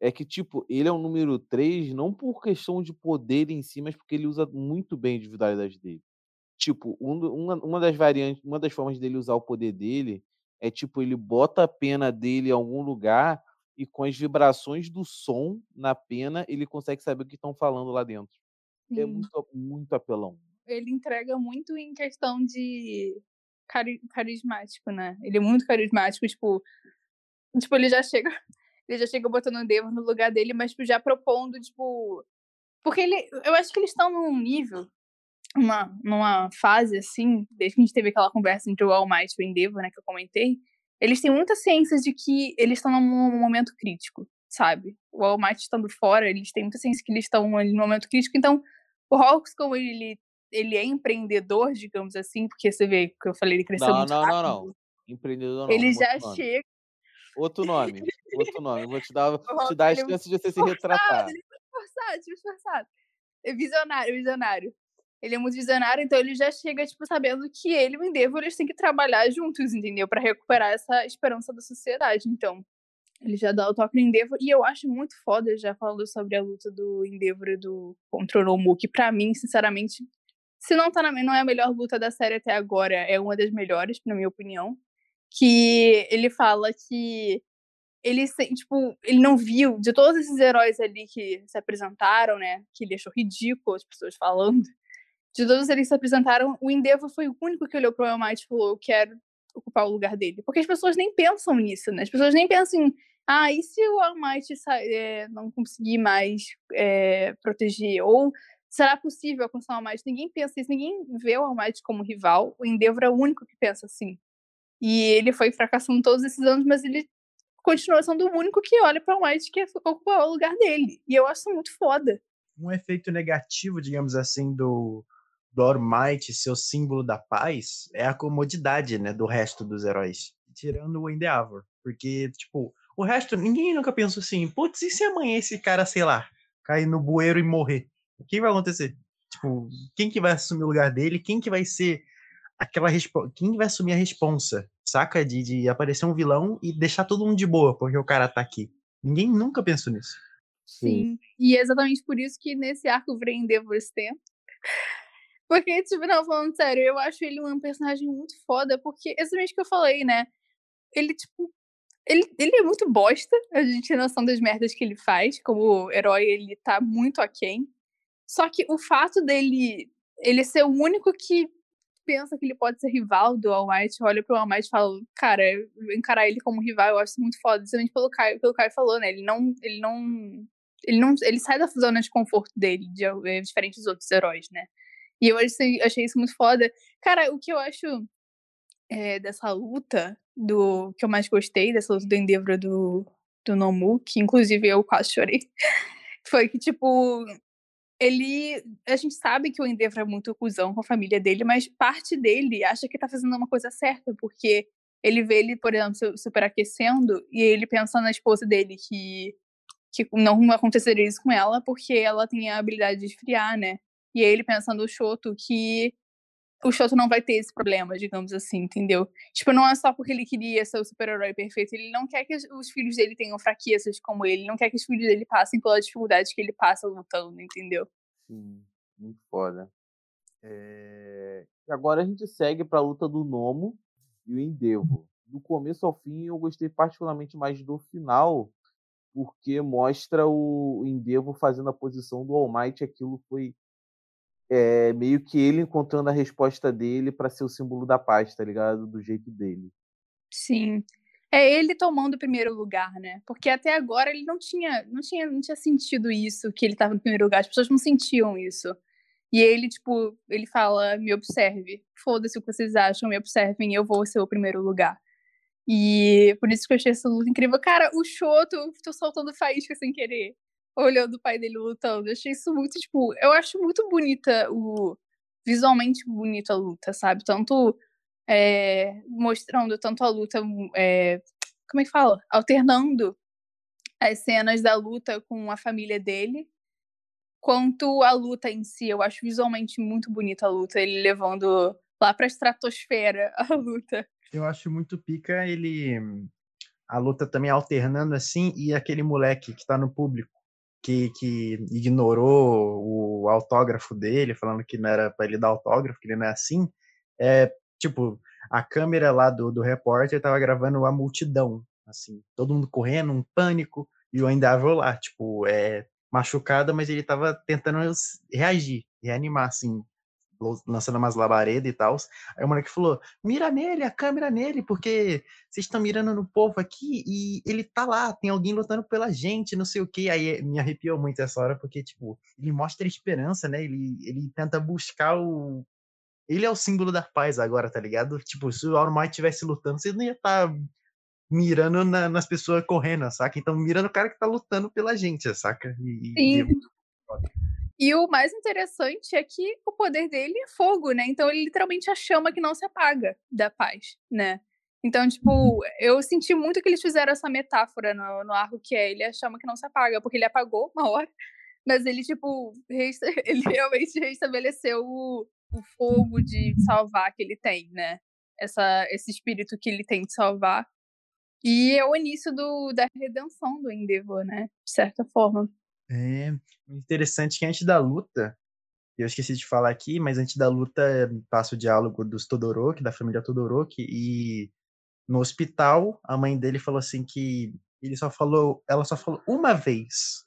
É que, tipo, ele é um número 3, não por questão de poder em si, mas porque ele usa muito bem a individualidade dele. Tipo, um uma, uma das variantes, uma das formas dele usar o poder dele é, tipo, ele bota a pena dele em algum lugar e com as vibrações do som na pena, ele consegue saber o que estão falando lá dentro. É Sim. muito, muito apelão. Ele entrega muito em questão de cari- carismático, né? Ele é muito carismático, tipo, tipo, ele já chega, ele já chega botando o Endeavor no lugar dele, mas tipo, já propondo, tipo, porque ele, eu acho que eles estão num nível, uma, numa fase assim, desde que a gente teve aquela conversa entre o All Might e o Endeavor, né, que eu comentei, eles têm muita ciência de que eles estão num momento crítico, sabe? O All Might estando fora, eles têm muita ciência que eles estão ali no momento crítico, então o Hawks, como ele é empreendedor, digamos assim, porque você vê que eu falei, ele cresceu Não, muito não, não, rápido. não. Empreendedor não. Ele já nome. chega. Outro nome. Outro nome. Vou te dar, te dar a ele é chance de você se retratar. ele é forçado, tipo, forçado. É visionário, visionário. Ele é muito visionário, então ele já chega, tipo, sabendo que ele e o Endeavor, eles têm que trabalhar juntos, entendeu? Pra recuperar essa esperança da sociedade. Então, ele já dá o toque no Endeavor. E eu acho muito foda, já falando sobre a luta do Endeavor e do contra o Nomu, que pra mim, sinceramente, se não tá na não é a melhor luta da série até agora, é uma das melhores, na minha opinião. Que ele fala que ele, tipo, ele não viu, de todos esses heróis ali que se apresentaram, né, que ele achou ridículo as pessoas falando, de todos eles que se apresentaram, o Endeavor foi o único que olhou pro All Might e falou, eu quero ocupar o lugar dele. Porque as pessoas nem pensam nisso, né? As pessoas nem pensam em, ah, e se o All Might eh, não conseguir mais eh, proteger? Ou será possível alcançar o All Might? Ninguém pensa isso, ninguém vê o All Might como rival. O Endeavor é o único que pensa assim. E ele foi fracassando todos esses anos, mas ele continua sendo o único que olha pra White que ocupar o lugar dele. E eu acho isso muito foda. Um efeito negativo, digamos assim, do, do All Might ser o símbolo da paz é a comodidade, né, do resto dos heróis. Tirando o Endeavor. Porque, tipo, o resto, ninguém nunca pensou assim, putz, e se amanhã esse cara, sei lá, cair no bueiro e morrer? O que vai acontecer? Tipo, quem que vai assumir o lugar dele? Quem que vai ser aquela quem vai assumir a responsa, saca? De, de aparecer um vilão e deixar todo mundo de boa, porque o cara tá aqui. Ninguém nunca pensou nisso. Sim. E é exatamente por isso que nesse arco vem tempo. Porque, tipo, não, falando sério, eu acho ele um personagem muito foda, porque exatamente o que eu falei, né? Ele, tipo, ele, ele é muito bosta, a gente tem noção das merdas que ele faz, como herói ele tá muito aquém. Só que o fato dele ele ser o único que pensa que ele pode ser rival do All Might, olha pro All Might e fala, cara, encarar ele como rival eu acho muito foda, principalmente pelo Caio, pelo Caio falou, né? Ele não, ele não, ele não, ele sai da zona de conforto dele, de, é, diferente dos outros heróis, né? E eu achei, achei isso muito foda. Cara, o que eu acho é, dessa luta, do que eu mais gostei, dessa luta do Endeavor do, do Nomu, que inclusive eu quase chorei, foi que, tipo, ele. A gente sabe que o Endeavor é muito cuzão com a família dele, mas parte dele acha que tá fazendo uma coisa certa, porque ele vê ele, por exemplo, superaquecendo e ele pensa na esposa dele que, que não aconteceria isso com ela, porque ela tem a habilidade de esfriar, né? E aí ele pensa no Shoto que o Shoto não vai ter esse problema, digamos assim, entendeu? Tipo, não é só porque ele queria ser o super-herói perfeito, ele não quer que os filhos dele tenham fraquezas como ele, não quer que os filhos dele passem pela dificuldade que ele passa lutando, entendeu? Sim, muito foda. É... Agora a gente segue para a luta do Nomo e o Endeavor. Do começo ao fim, eu gostei particularmente mais do final, porque mostra o Endeavor fazendo a posição do All Might, aquilo foi é, meio que ele encontrando a resposta dele para ser o símbolo da paz, tá ligado? Do jeito dele. Sim. É ele tomando o primeiro lugar, né? Porque até agora ele não tinha, não tinha, não tinha sentido isso, que ele estava no primeiro lugar. As pessoas não sentiam isso. E ele, tipo, ele fala, me observe. Foda-se o que vocês acham, me observem, eu vou ser o primeiro lugar. E por isso que eu achei essa luta incrível. Cara, o Shoto, tô soltando faísca sem querer olhando o pai dele lutando. Eu achei isso muito, tipo, eu acho muito bonita o. visualmente bonita a luta, sabe? Tanto é, mostrando tanto a luta. É, como é que fala? Alternando as cenas da luta com a família dele, quanto a luta em si. Eu acho visualmente muito bonita a luta, ele levando lá pra estratosfera a luta. Eu acho muito pica ele. A luta também alternando assim, e aquele moleque que tá no público que, que ignorou o autógrafo dele, falando que não era para ele dar autógrafo, que ele não é assim. É, tipo, a câmera lá do, do repórter estava gravando a multidão, assim, todo mundo correndo, um pânico, e o Endeavor lá, tipo, é, machucado, mas ele estava tentando reagir, reanimar, assim, lançando umas labaredas e tal. Aí o moleque falou: mira nele, a câmera nele, porque vocês estão mirando no povo aqui e ele tá lá, tem alguém lutando pela gente, não sei o que. Aí me arrepiou muito essa hora, porque, tipo, ele mostra esperança, né? Ele, ele tenta buscar o. Ele é o símbolo da paz agora, tá ligado? Tipo, se o All Might estivesse lutando, você não ia estar tá mirando na, nas pessoas correndo, saca? Então, mirando o cara que tá lutando pela gente, saca? E, Sim. E... E o mais interessante é que o poder dele é fogo, né? Então ele literalmente é a chama que não se apaga da paz, né? Então, tipo, uhum. eu senti muito que eles fizeram essa metáfora no, no arco que é ele é a chama que não se apaga, porque ele apagou uma hora, mas ele, tipo, ele realmente restabeleceu o, o fogo de salvar que ele tem, né? Essa, esse espírito que ele tem de salvar. E é o início do, da redenção do Endeavor, né? De certa forma. É interessante que antes da luta, eu esqueci de falar aqui, mas antes da luta passa o diálogo dos Todoroki, da família Todoroki, e no hospital a mãe dele falou assim que ele só falou, ela só falou uma vez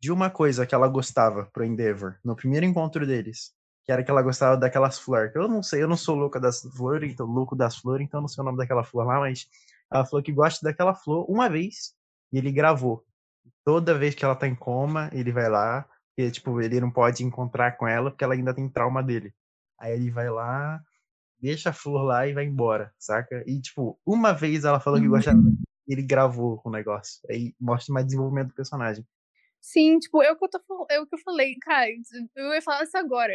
de uma coisa que ela gostava pro Endeavor, no primeiro encontro deles, que era que ela gostava daquelas flores. Eu não sei, eu não sou louca das flores, então louco das flores, então não sei o nome daquela flor lá, mas ela falou que gosta daquela flor uma vez e ele gravou toda vez que ela tá em coma, ele vai lá, e tipo, ele não pode encontrar com ela porque ela ainda tem trauma dele. Aí ele vai lá, deixa a flor lá e vai embora, saca? E tipo, uma vez ela falou que gostava ele gravou o negócio. Aí mostra mais desenvolvimento do personagem. Sim, tipo, é o que eu, tô, é o que eu falei, cara, eu ia falar isso agora.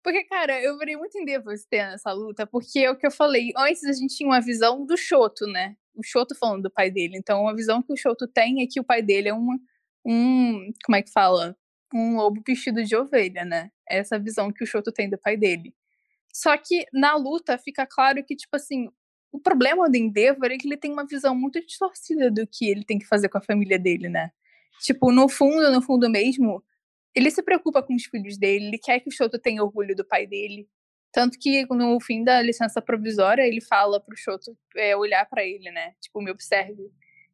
Porque, cara, eu virei muito em Devos tendo essa luta, porque é o que eu falei, antes a gente tinha uma visão do Shoto, né? O Shoto falando do pai dele. Então, a visão que o Shoto tem é que o pai dele é um, um como é que fala? Um lobo vestido de ovelha, né? Essa é a visão que o Shoto tem do pai dele. Só que na luta fica claro que, tipo assim, o problema do Endeavor é que ele tem uma visão muito distorcida do que ele tem que fazer com a família dele, né? Tipo, no fundo, no fundo mesmo, ele se preocupa com os filhos dele, ele quer que o Shoto tenha orgulho do pai dele. Tanto que no fim da licença provisória, ele fala pro Shoto é, olhar pra ele, né? Tipo, me observe.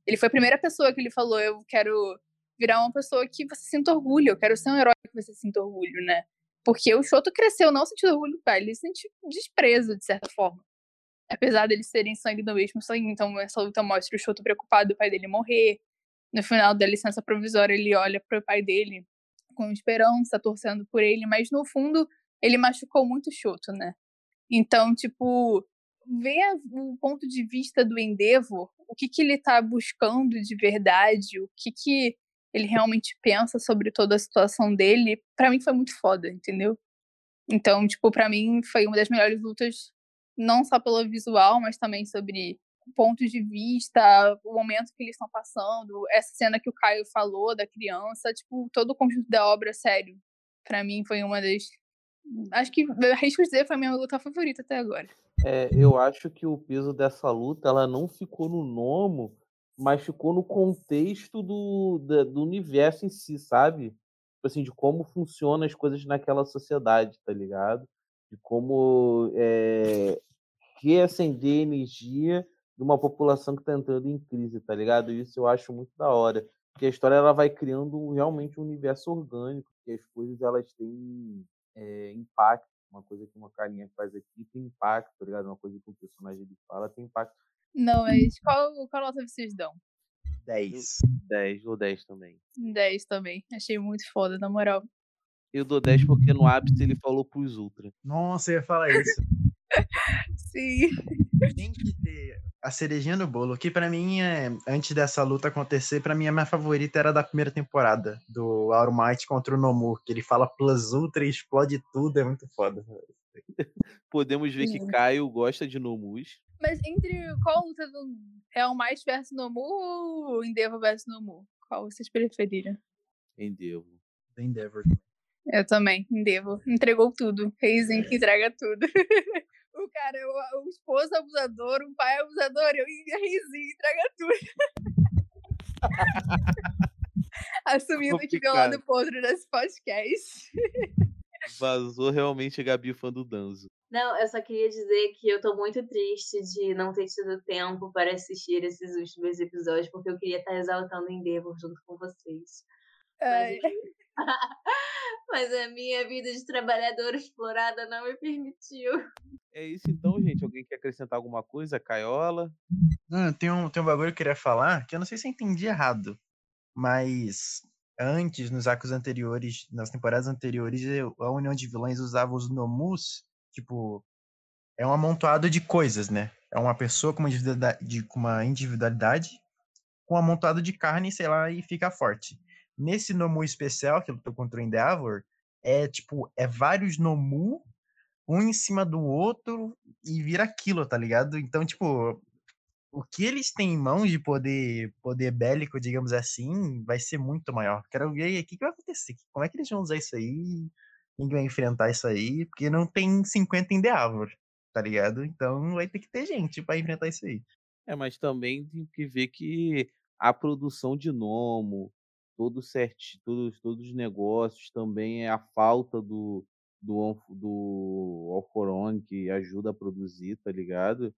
Ele foi a primeira pessoa que ele falou: eu quero virar uma pessoa que você sinta orgulho, eu quero ser um herói que você sinta orgulho, né? Porque o Shoto cresceu não sentindo orgulho pai, ele sente desprezo, de certa forma. Apesar deles serem sangue do mesmo sangue, então essa luta mostra o Shoto preocupado do pai dele morrer. No final da licença provisória, ele olha pro pai dele com esperança, torcendo por ele, mas no fundo ele machucou muito o Shoto, né? Então, tipo, ver o ponto de vista do Endeavor, o que que ele tá buscando de verdade, o que que ele realmente pensa sobre toda a situação dele, pra mim foi muito foda, entendeu? Então, tipo, pra mim foi uma das melhores lutas, não só pelo visual, mas também sobre pontos de vista, o momento que eles estão passando, essa cena que o Caio falou da criança, tipo, todo o conjunto da obra, sério. Pra mim foi uma das. Acho que, arrisco dizer, foi a minha luta favorita até agora. É, eu acho que o peso dessa luta ela não ficou no Nomo, mas ficou no contexto do, da- do universo em si, sabe? Tipo assim, de como funcionam as coisas naquela sociedade, tá ligado? De como é, reacender energia de uma população que tá entrando em crise, tá ligado? Isso eu acho muito da hora. Porque a história ela vai criando realmente um universo orgânico, que as coisas elas têm é, impacto. Uma coisa que uma carinha faz aqui tem impacto, tá ligado? Uma coisa que o personagem ele fala tem impacto. Não, mas qual, qual nota vocês dão? 10. 10 ou 10 também. 10 também. Achei muito foda, na moral. Eu dou 10 porque no ápice ele falou pros Ultra. Nossa, eu ia falar isso. Sim. Tem que ter a cerejinha no bolo, que pra mim, é, antes dessa luta acontecer, pra mim a minha favorita era da primeira temporada, do All Might contra o Nomu, que ele fala plus ultra e explode tudo, é muito foda. Podemos ver que Sim. Caio gosta de Nomus. Mas entre qual luta do Real Mais versus Nomu ou Endeavor versus Nomu? Qual vocês preferiram? Endeavor. Endeavor. Eu também, Endeavor. Entregou tudo. Reizinho que entrega tudo. o cara, o, o esposo abusador, o pai abusador, eu Reizinho entrega tudo. Assumindo que meu lado podre nesse podcast. Vazou realmente a Gabi fã do Danzo. Não, eu só queria dizer que eu tô muito triste de não ter tido tempo para assistir esses últimos episódios, porque eu queria estar exaltando Endeavor junto com vocês. Ai, Mas a minha vida de trabalhadora explorada não me permitiu. É isso então, gente. Alguém quer acrescentar alguma coisa? Caiola? Não, tem um, tem um bagulho que eu queria falar, que eu não sei se eu entendi errado, mas antes, nos arcos anteriores, nas temporadas anteriores, a União de Vilões usava os Nomus, tipo, é um amontoado de coisas, né? É uma pessoa com uma individualidade, com uma individualidade com um amontoado de carne, sei lá, e fica forte. Nesse Nomu especial, que tô contra o Endeavor, é tipo, é vários Nomu, um em cima do outro, e vira aquilo, tá ligado? Então, tipo, o que eles têm em mãos de poder, poder bélico, digamos assim, vai ser muito maior. Quero ver aí o que, vai acontecer. Como é que eles vão usar isso aí? Quem que vai enfrentar isso aí? Porque não tem 50 em Deavor, tá ligado? Então vai ter que ter gente pra enfrentar isso aí. É, mas também tem que ver que a produção de Nomo, todo certi, todos, todos os negócios, também é a falta do, do, do Alforon que ajuda a produzir, tá ligado?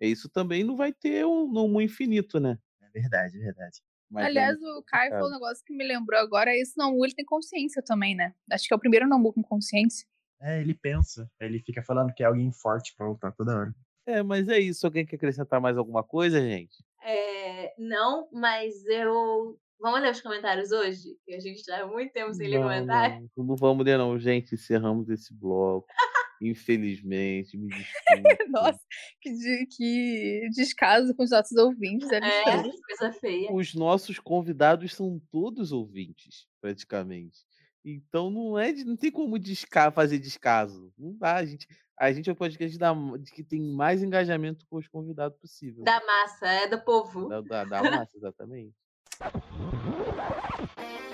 É isso também não vai ter um Nomo infinito, né? É verdade, é verdade. Mas é Aliás, muito o Caio falou um negócio que me lembrou agora. Esse Nomu, ele tem consciência também, né? Acho que é o primeiro Nomu com consciência. É, ele pensa. Ele fica falando que é alguém forte pra lutar toda hora. É, mas é isso. Alguém quer acrescentar mais alguma coisa, gente? É, não, mas eu. Vamos ler os comentários hoje? Que a gente tá há muito tempo sem ler Não, comentário. não, não vamos ler, não, gente. Encerramos esse bloco. Infelizmente, me desculpe. Nossa, que, de- que descaso com os nossos ouvintes. É É, coisa feia. Os nossos convidados são todos ouvintes, praticamente. Então não é, de- não tem como desca fazer descaso. Não dá, a gente, a gente é o podcast da, de que tem mais engajamento com os convidados possível. Da massa, é do povo. Da, da, da massa, exatamente.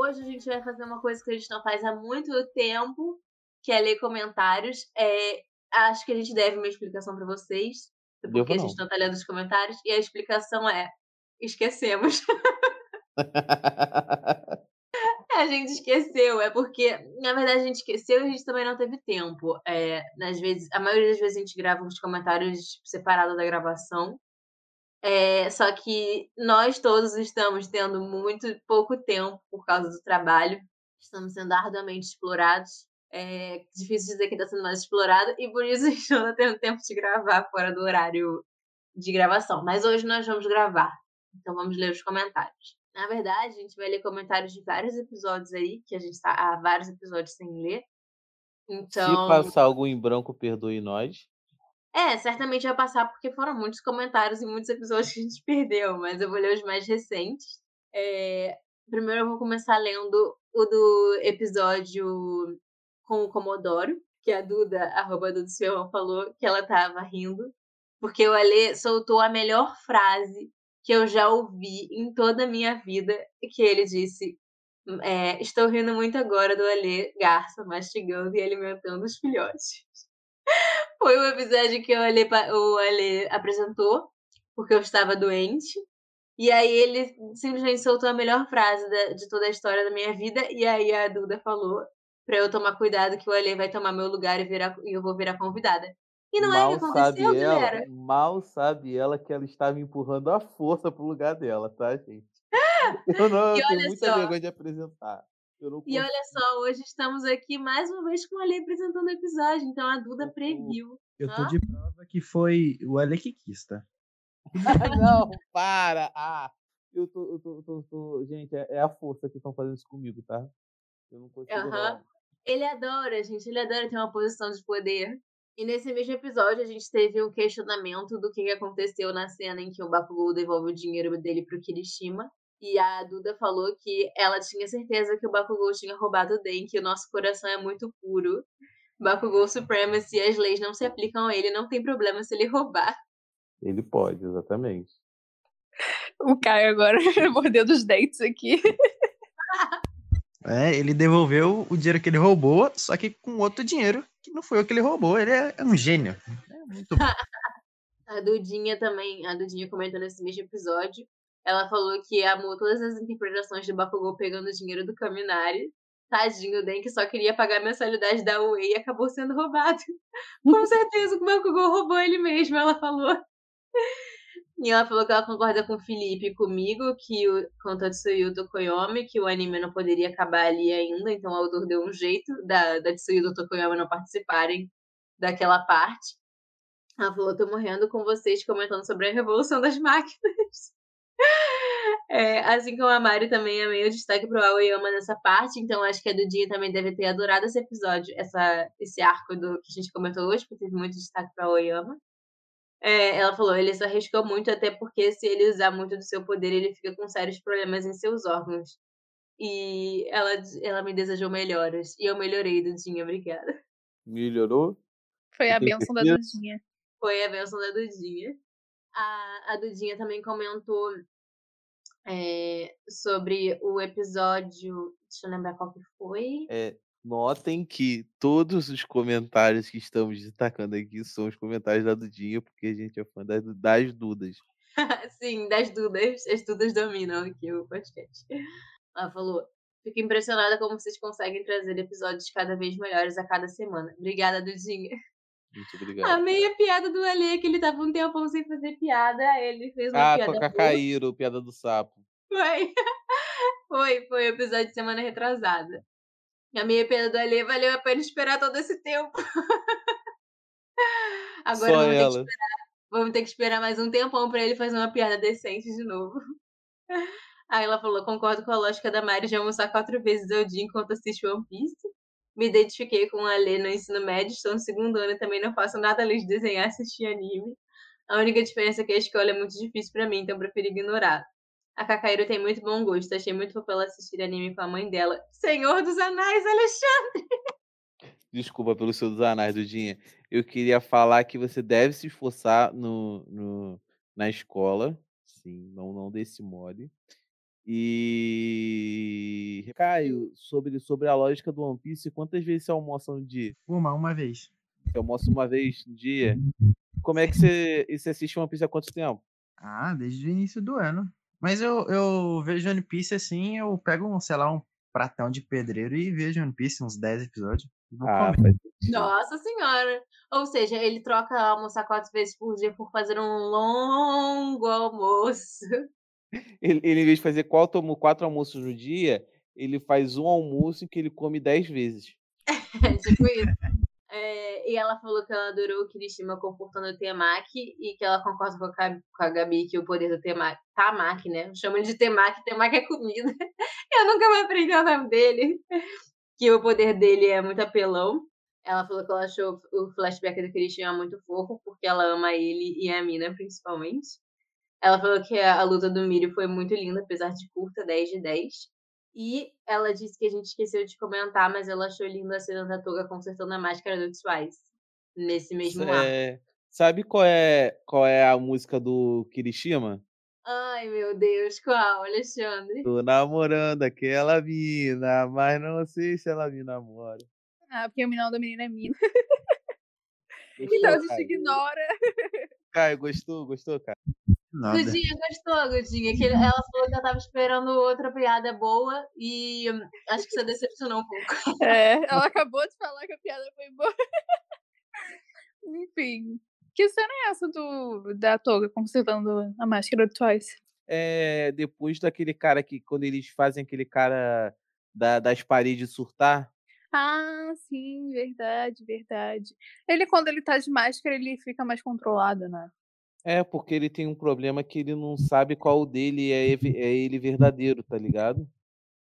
hoje a gente vai fazer uma coisa que a gente não faz há muito tempo, que é ler comentários. É, acho que a gente deve uma explicação para vocês, porquê a gente não tá lendo os comentários. E a explicação é: esquecemos. A gente esqueceu, é porque, na verdade, a gente esqueceu e a gente também não teve tempo. É, nas vezes, a maioria das vezes a gente grava os comentários separados da gravação. É, só que nós todos estamos tendo muito pouco tempo por causa do trabalho. Estamos sendo arduamente explorados. É difícil dizer que está sendo mais explorado e por isso a gente não está tendo tempo de gravar fora do horário de gravação. Mas hoje nós vamos gravar. Então vamos ler os comentários. Na verdade, a gente vai ler comentários de vários episódios aí, que a gente está há vários episódios sem ler. Então. Se passar algo em branco, perdoe nós. É, certamente vai passar porque foram muitos comentários e muitos episódios que a gente perdeu, mas eu vou ler os mais recentes. É, primeiro eu vou começar lendo o do episódio com o Comodoro, que a Duda, arroba Duda Silva, falou que ela tava rindo, porque o Ale soltou a melhor frase que eu já ouvi em toda a minha vida, que ele disse. é, Estou rindo muito agora do Ale Garça mastigando e alimentando os filhotes. Foi o episódio que o Ale, o Ale apresentou, porque eu estava doente. E aí ele simplesmente soltou a melhor frase da- de toda a história da minha vida. E aí a Duda falou pra eu tomar cuidado que o Ale vai tomar meu lugar e, virar, e eu vou virar convidada. E não é o que mal sabe aconteceu, ela, galera. mal sabe ela que ela estava empurrando a força pro lugar dela, tá, gente? Eu não, eu tenho muita só. vergonha de apresentar. Eu não E olha só, hoje estamos aqui mais uma vez com o Ale apresentando o episódio. Então a Duda previu. Eu tô Hã? de prova que foi o Ale que quis, tá? não, para! Ah, eu tô, eu tô, eu tô, eu tô- gente, é, é a força que estão fazendo isso comigo, tá? Eu não consigo. Ele adora, gente, ele adora ter uma posição de poder. E nesse mesmo episódio a gente teve um questionamento do que que aconteceu na cena em que o Bakugou devolve o dinheiro dele pro Kirishima. E a Duda falou que ela tinha certeza que o Bakugou tinha roubado o Den, que o nosso coração é muito puro. Bakugou Supremacy as leis não se aplicam a ele, não tem problema se ele roubar. Ele pode, exatamente. O Caio agora mordendo os dentes aqui. É, ele devolveu o dinheiro que ele roubou, só que com outro dinheiro, que não foi o que ele roubou. Ele é, é um gênio. É muito bom. A Dudinha também, a Dudinha comentou nesse mesmo episódio, ela falou que amou todas as interpretações do Bakugou pegando o dinheiro do Kaminari. Tadinho, o Den que só queria pagar a mensalidade da UE e acabou sendo roubado. Com certeza o Bakugou roubou ele mesmo, ela falou. E ela falou que ela concorda com o Felipe e comigo, que o, com Tatsuyu Tokoyomi, que o anime não poderia acabar ali ainda, então o autor deu um jeito da, da Tatsuyu do Tokoyomi não participarem daquela parte. Ela falou, tô morrendo com vocês comentando sobre a revolução das máquinas. É, assim como a Mari também amei o destaque pro Aoyama nessa parte, então acho que a Dudinha também deve ter adorado esse episódio, essa, esse arco do que a gente comentou hoje, porque teve muito destaque pro Aoyama. É, ela falou, ele se arriscou muito, até porque se ele usar muito do seu poder, ele fica com sérios problemas em seus órgãos. E ela, ela me desejou melhoras. E eu melhorei, Dudinha, obrigada. Melhorou? Foi a benção da. Dudinha. Foi a benção da Dudinha. A, a Dudinha também comentou é, sobre o episódio. Deixa eu lembrar qual que foi. É, notem que todos os comentários que estamos destacando aqui são os comentários da Dudinha, porque a gente é fã das, das Dudas. Sim, das Dudas. As Dudas dominam aqui o podcast. Ela falou. Fico impressionada como vocês conseguem trazer episódios cada vez melhores a cada semana. Obrigada, Dudinha. Muito obrigado. Amei a piada do Ale, que ele tava um tempão sem fazer piada. Ele fez uma Ah, piada com a boa. Cacaíro, piada do sapo. Foi. Foi, foi o episódio de semana retrasada. A minha pena do Alê valeu a pena esperar todo esse tempo. Agora Só vamos ter, que esperar, vamos ter que esperar mais um tempão pra ele fazer uma piada decente de novo. Aí ela falou: concordo com a lógica da Mari de almoçar quatro vezes ao dia enquanto assiste One Piece. Me identifiquei com a Lê no ensino médio, estou no segundo ano e também não faço nada além de desenhar e assistir anime. A única diferença é que a escola é muito difícil pra mim, então prefiro ignorar. A Kakairo tem muito bom gosto, achei muito fofo ela assistir anime com a mãe dela. Senhor dos Anais, Alexandre! Desculpa pelo seu dos anais, Dudinha. Eu queria falar que você deve se esforçar no, no- na escola. Sim, não, não desse mole. E. Caio, sobre, sobre a lógica do One Piece, quantas vezes você almoça no dia? Uma, uma vez. Você almoça uma vez no dia? Como é que você, você assiste One Piece há quanto tempo? Ah, desde o início do ano. Mas eu, eu vejo One Piece assim, eu pego, um, sei lá, um pratão de pedreiro e vejo One Piece, uns 10 episódios. Ah, faz. Nossa senhora! Ou seja, ele troca almoçar quatro vezes por dia por fazer um longo almoço. Ele, ele, em vez de fazer quatro, quatro almoços no dia, ele faz um almoço em que ele come dez vezes. É tipo isso. É, e ela falou que ela adorou o Kirishima confortando o Temaki e que ela concorda com a, com a Gabi que o poder do Temaki. Tamaki, né? Chamam de Temaki, Temaki é comida. Eu nunca vou aprender o nome dele. Que o poder dele é muito apelão. Ela falou que ela achou o flashback do Kirishima muito fofo, porque ela ama ele e a Mina, principalmente. Ela falou que a, a luta do Mirio foi muito linda, apesar de curta, 10 de 10. E ela disse que a gente esqueceu de comentar, mas ela achou linda a cena da Toga consertando a máscara do Twice. Nesse mesmo ar. É, sabe qual é, qual é a música do Kirishima? Ai, meu Deus, qual, Alexandre? Tô namorando aquela mina, mas não sei se ela me namora. Ah, porque o menino da menina é mina. Gostou, Então a gente ignora. Caio, gostou? Gostou, cara? Nada. Gudinha, gostou, Gudinha? Que ela falou que ela tava esperando outra piada boa e hum, acho que você decepcionou um pouco. É, ela acabou de falar que a piada foi boa. Enfim. Que cena é essa do, da toga consertando a máscara do Twice? É, depois daquele cara que, quando eles fazem aquele cara da- das paredes surtar, Ah, sim, verdade, verdade. Ele, quando ele tá de máscara, ele fica mais controlado, né? É porque ele tem um problema que ele não sabe qual dele é, é ele verdadeiro, tá ligado?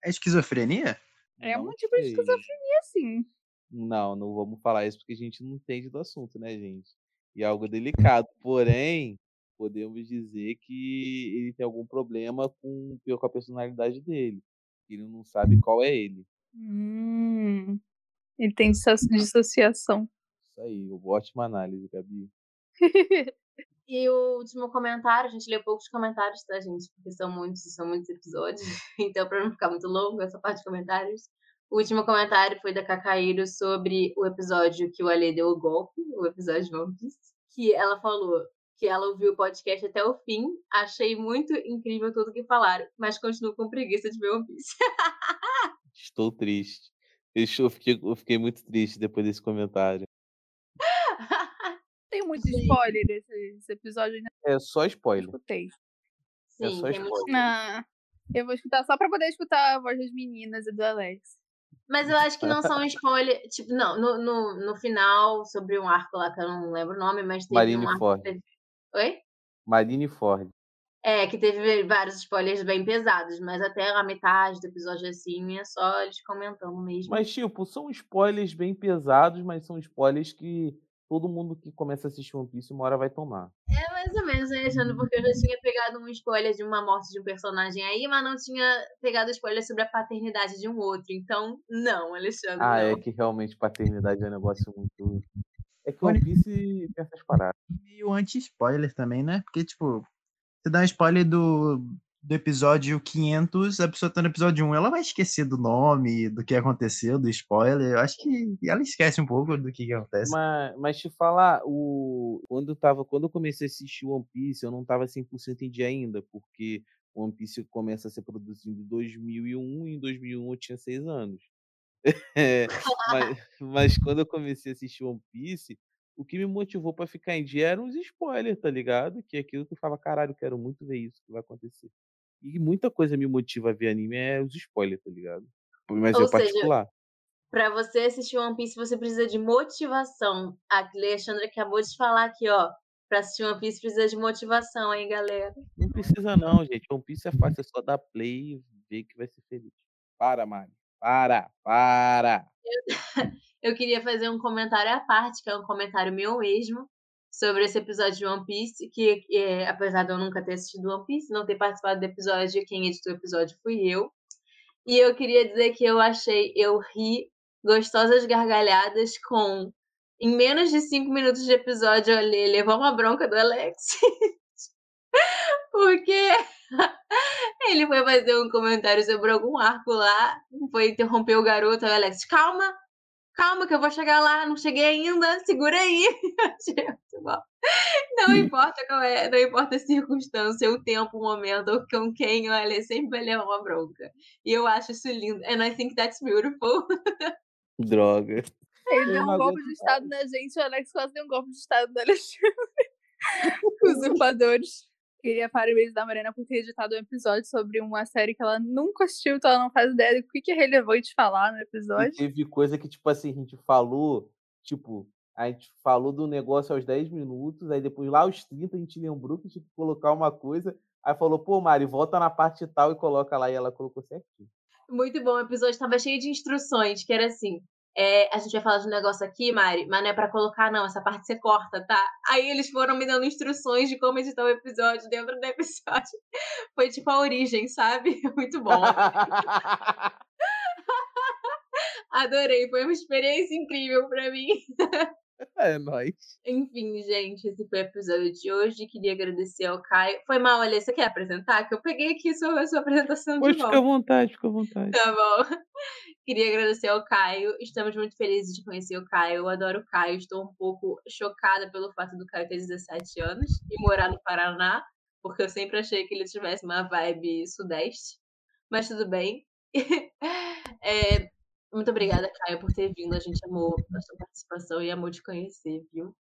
É esquizofrenia? É Não um tipo de sei. esquizofrenia, sim. Não, não vamos falar isso porque a gente não entende do assunto, né, gente? E é algo delicado. Porém, podemos dizer que ele tem algum problema com, com a personalidade dele. Ele não sabe qual é ele. Hum, ele tem disso- dissociação. Isso aí, ótima análise, Gabi. E o último comentário, a gente lê poucos comentários, tá, gente? Porque são muitos, são muitos episódios. Então, pra não ficar muito longo essa parte de comentários. O último comentário foi da Kakairo sobre o episódio que o Ale deu o golpe, o episódio de One Piece. Que ela falou que ela ouviu o podcast até o fim. Achei muito incrível tudo que falaram, mas continuo com preguiça de ver One Piece. Estou triste. Eu fiquei, eu fiquei muito triste depois desse comentário. Tem muito Sim. spoiler desse, desse episódio, ainda É só spoiler. escutei. É Sim, só tem muito spoiler. Ah, eu vou escutar só pra poder escutar a voz das meninas e do Alex. Mas eu acho que não são spoiler. Tipo, não, no, no, no final, sobre um arco lá que eu não lembro o nome, mas teve Marine um arco. Ford. que teve- Oi? Marine Ford. É, que teve vários spoilers bem pesados, mas até a metade do episódio assim é só eles comentando mesmo. Mas, tipo, são spoilers bem pesados, mas são spoilers que todo mundo que começa a assistir One Piece uma hora vai tomar. É mais ou menos, né, Alexandre? Porque eu já tinha pegado um spoiler de uma morte de um personagem aí, mas não tinha pegado spoiler sobre a paternidade de um outro. Então, não, Alexandre. Ah, não. é que realmente paternidade é um negócio muito. É que One Piece tem essas paradas. Meio anti-spoiler também, né? Porque, tipo, você dá um spoiler do, do episódio 500, a pessoa tá no episódio 1, ela vai esquecer do nome, do que aconteceu, do spoiler. Eu acho que ela esquece um pouco do que, que acontece. Mas, mas te falar, o... quando, eu tava, quando eu comecei a assistir One Piece, eu não tava 100% em dia ainda, porque One Piece começa a ser produzido em 2001 e em 2001 eu tinha 6 anos. É, mas, mas quando eu comecei a assistir One Piece, o que me motivou pra ficar em dia eram os spoilers, tá ligado? Que é aquilo que eu falava, caralho, quero muito ver isso que vai acontecer. E muita coisa me motiva a ver anime é os spoilers, tá ligado? Mas Ou é seja, particular. Pra você assistir One Piece, você precisa de motivação. A Alexandra acabou de falar aqui, ó. Pra assistir One Piece precisa de motivação, hein, galera? Não precisa não, gente. One Piece é fácil, é só dar play e ver que vai ser feliz. Para, Mari. Para, para. Eu queria fazer um comentário à parte, que é um comentário meu mesmo, sobre esse episódio de One Piece, que é, apesar de eu nunca ter assistido One Piece, não ter participado do episódio, quem editou o episódio fui eu. E eu queria dizer que eu achei, eu ri gostosas gargalhadas com. Em menos de cinco minutos de episódio, ele levou uma bronca do Alex. Porque ele foi fazer um comentário sobre algum arco lá, foi interromper o garoto, o Alex, calma, calma que eu vou chegar lá, não cheguei ainda, segura aí. Não importa qual é, não importa a circunstância, o tempo, o momento, ou com quem, olha, sempre vai levar uma bronca. E eu acho isso lindo. And I think that's beautiful. Droga. Ele deu Eu um golpe de Estado na gente, o Alex quase deu um golpe de Estado no Alexandre. Usurpadores. Queria parabenizar a Mariana por ter editado um episódio sobre uma série que ela nunca assistiu, então ela não faz ideia do que que é relevante falar no E episódio. teve coisa que, tipo assim, a gente falou, tipo, a gente falou do negócio aos 10 minutos, aí depois lá aos 30 a gente lembrou que tinha que colocar uma coisa, aí falou, pô, Mari, volta na parte tal e coloca lá, e ela colocou certinho. Muito bom, o episódio estava cheio de instruções, que era assim. É, a gente vai falar de um negócio aqui, Mari, mas não é pra colocar, não. Essa parte você corta, tá? Aí eles foram me dando instruções de como editar o episódio dentro do episódio. Foi tipo a origem, sabe? Muito bom. Adorei, foi uma experiência incrível pra mim. é nóis. Enfim, gente, esse foi o episódio de hoje. Queria agradecer ao Caio. Foi mal, Alê, você quer apresentar? Que eu peguei aqui sua, sua apresentação Pode de ficar à volta. vontade, fica à vontade. Tá bom. Queria agradecer ao Caio. Estamos muito felizes de conhecer o Caio. Eu adoro o Caio. Estou um pouco chocada pelo fato do Caio ter 17 anos e morar no Paraná, porque eu sempre achei que ele tivesse uma vibe sudeste. Mas tudo bem. É, muito obrigada, Caio, por ter vindo. A gente amou a sua participação e amou te conhecer, viu?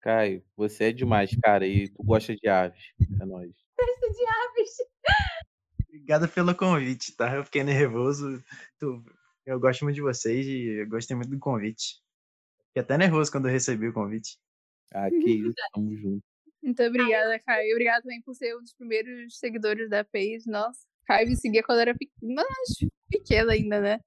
Caio, você é demais, cara, e tu gosta de aves. É nóis. Festa de aves. Obrigado pelo convite, tá? Eu fiquei nervoso. Tu- Eu gosto muito de vocês e eu gostei muito do convite. Fiquei até nervoso quando eu recebi o convite. Ah, que isso, tamo junto. Muito obrigada, Caio. Obrigada também por ser um dos primeiros seguidores da page. Nossa, Caio me seguia quando era pequena, pequena ainda, né?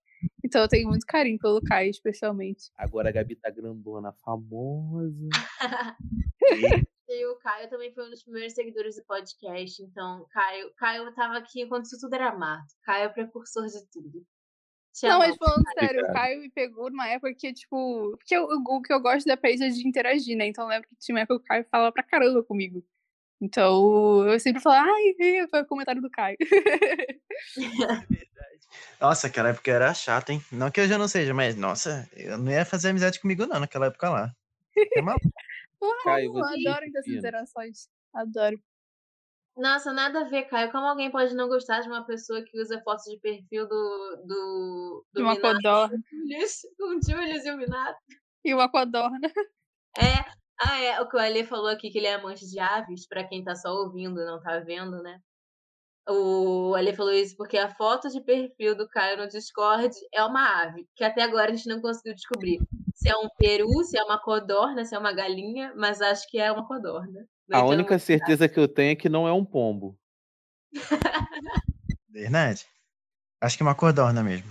Então eu tenho muito carinho pelo Caio, especialmente. Agora a Gabi tá grandona, famosa. E o Caio também foi um dos primeiros seguidores do podcast. Então, Caio, Caio tava aqui quando isso tudo era mato. Caio é o precursor de tudo. Te Não, mas falando sério, o. Caio me pegou numa época que, tipo. Porque eu- o, que eu gosto da page é de interagir, né? Então eu lembro que tinha uma época que o Caio falava pra caramba comigo. Então eu sempre falava, ai, foi o comentário do Caio. Nossa, aquela época era chata, hein? Não que eu já não seja, mas nossa, eu não ia fazer amizade comigo não naquela época lá. É maluco. Porra, Caio, eu você é adoro essas interações. Adoro. Nossa, nada a ver, Caio. Como alguém pode não gostar de uma pessoa que usa fotos de perfil do. do, do De uma Minato codorna. com o Julius e o Minato? E uma codorna. É. Ah, é. O que o Ali falou aqui, que ele é amante de aves, pra quem tá só ouvindo e não tá vendo, né? O Ali falou isso porque a foto de perfil do Caio no Discord é uma ave, que até agora a gente não conseguiu descobrir se é um peru, se é uma codorna, se é uma galinha, mas acho que é uma codorna. A única certeza que eu tenho é que não é um pombo. Verdade. Acho que é uma cordorna mesmo.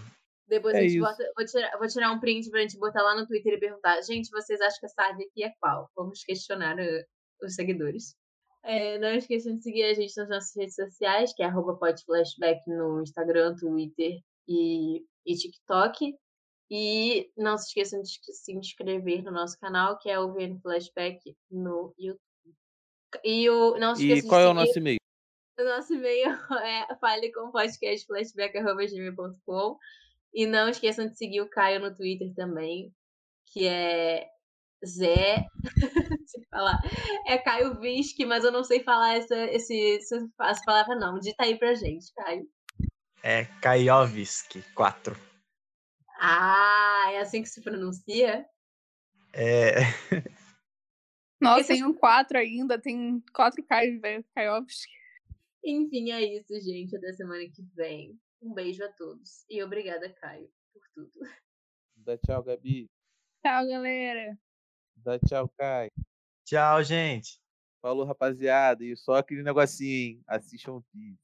Depois É a gente isso. bota, vou, tirar, vou tirar um print pra gente botar lá no Twitter e perguntar, gente, vocês acham que essa ave aqui é qual? Vamos questionar uh, os seguidores. É, não esqueçam de seguir a gente nas nossas redes sociais, que é arroba podflashback no Instagram, Twitter e, e TikTok. E não se esqueçam de se inscrever no nosso canal, que é o VN Flashback no YouTube. E o, não se E qual é o nosso e-mail? o nosso e-mail é falecomflashback.gmail.com E não esqueçam de seguir o Caio no Twitter também, que é Zé. Sei falar. É Caio Visque, mas eu não sei falar essa, esse, essa, palavra, não. Dita aí pra gente, Caio. É Kaiovski 4. Ah, é assim que se pronuncia? É, Nossa, Esse- tem um 4 ainda, tem quatro Caios, velho. Kaiovski. Enfim, é isso, gente. Até semana que vem. Um beijo a todos. E obrigada, Caio, por tudo. Dá tchau, Gabi. Tchau, galera. Dá tchau, Kai. Tchau, gente. Falou, rapaziada. E só aquele negocinho, hein? Assistam o vídeo.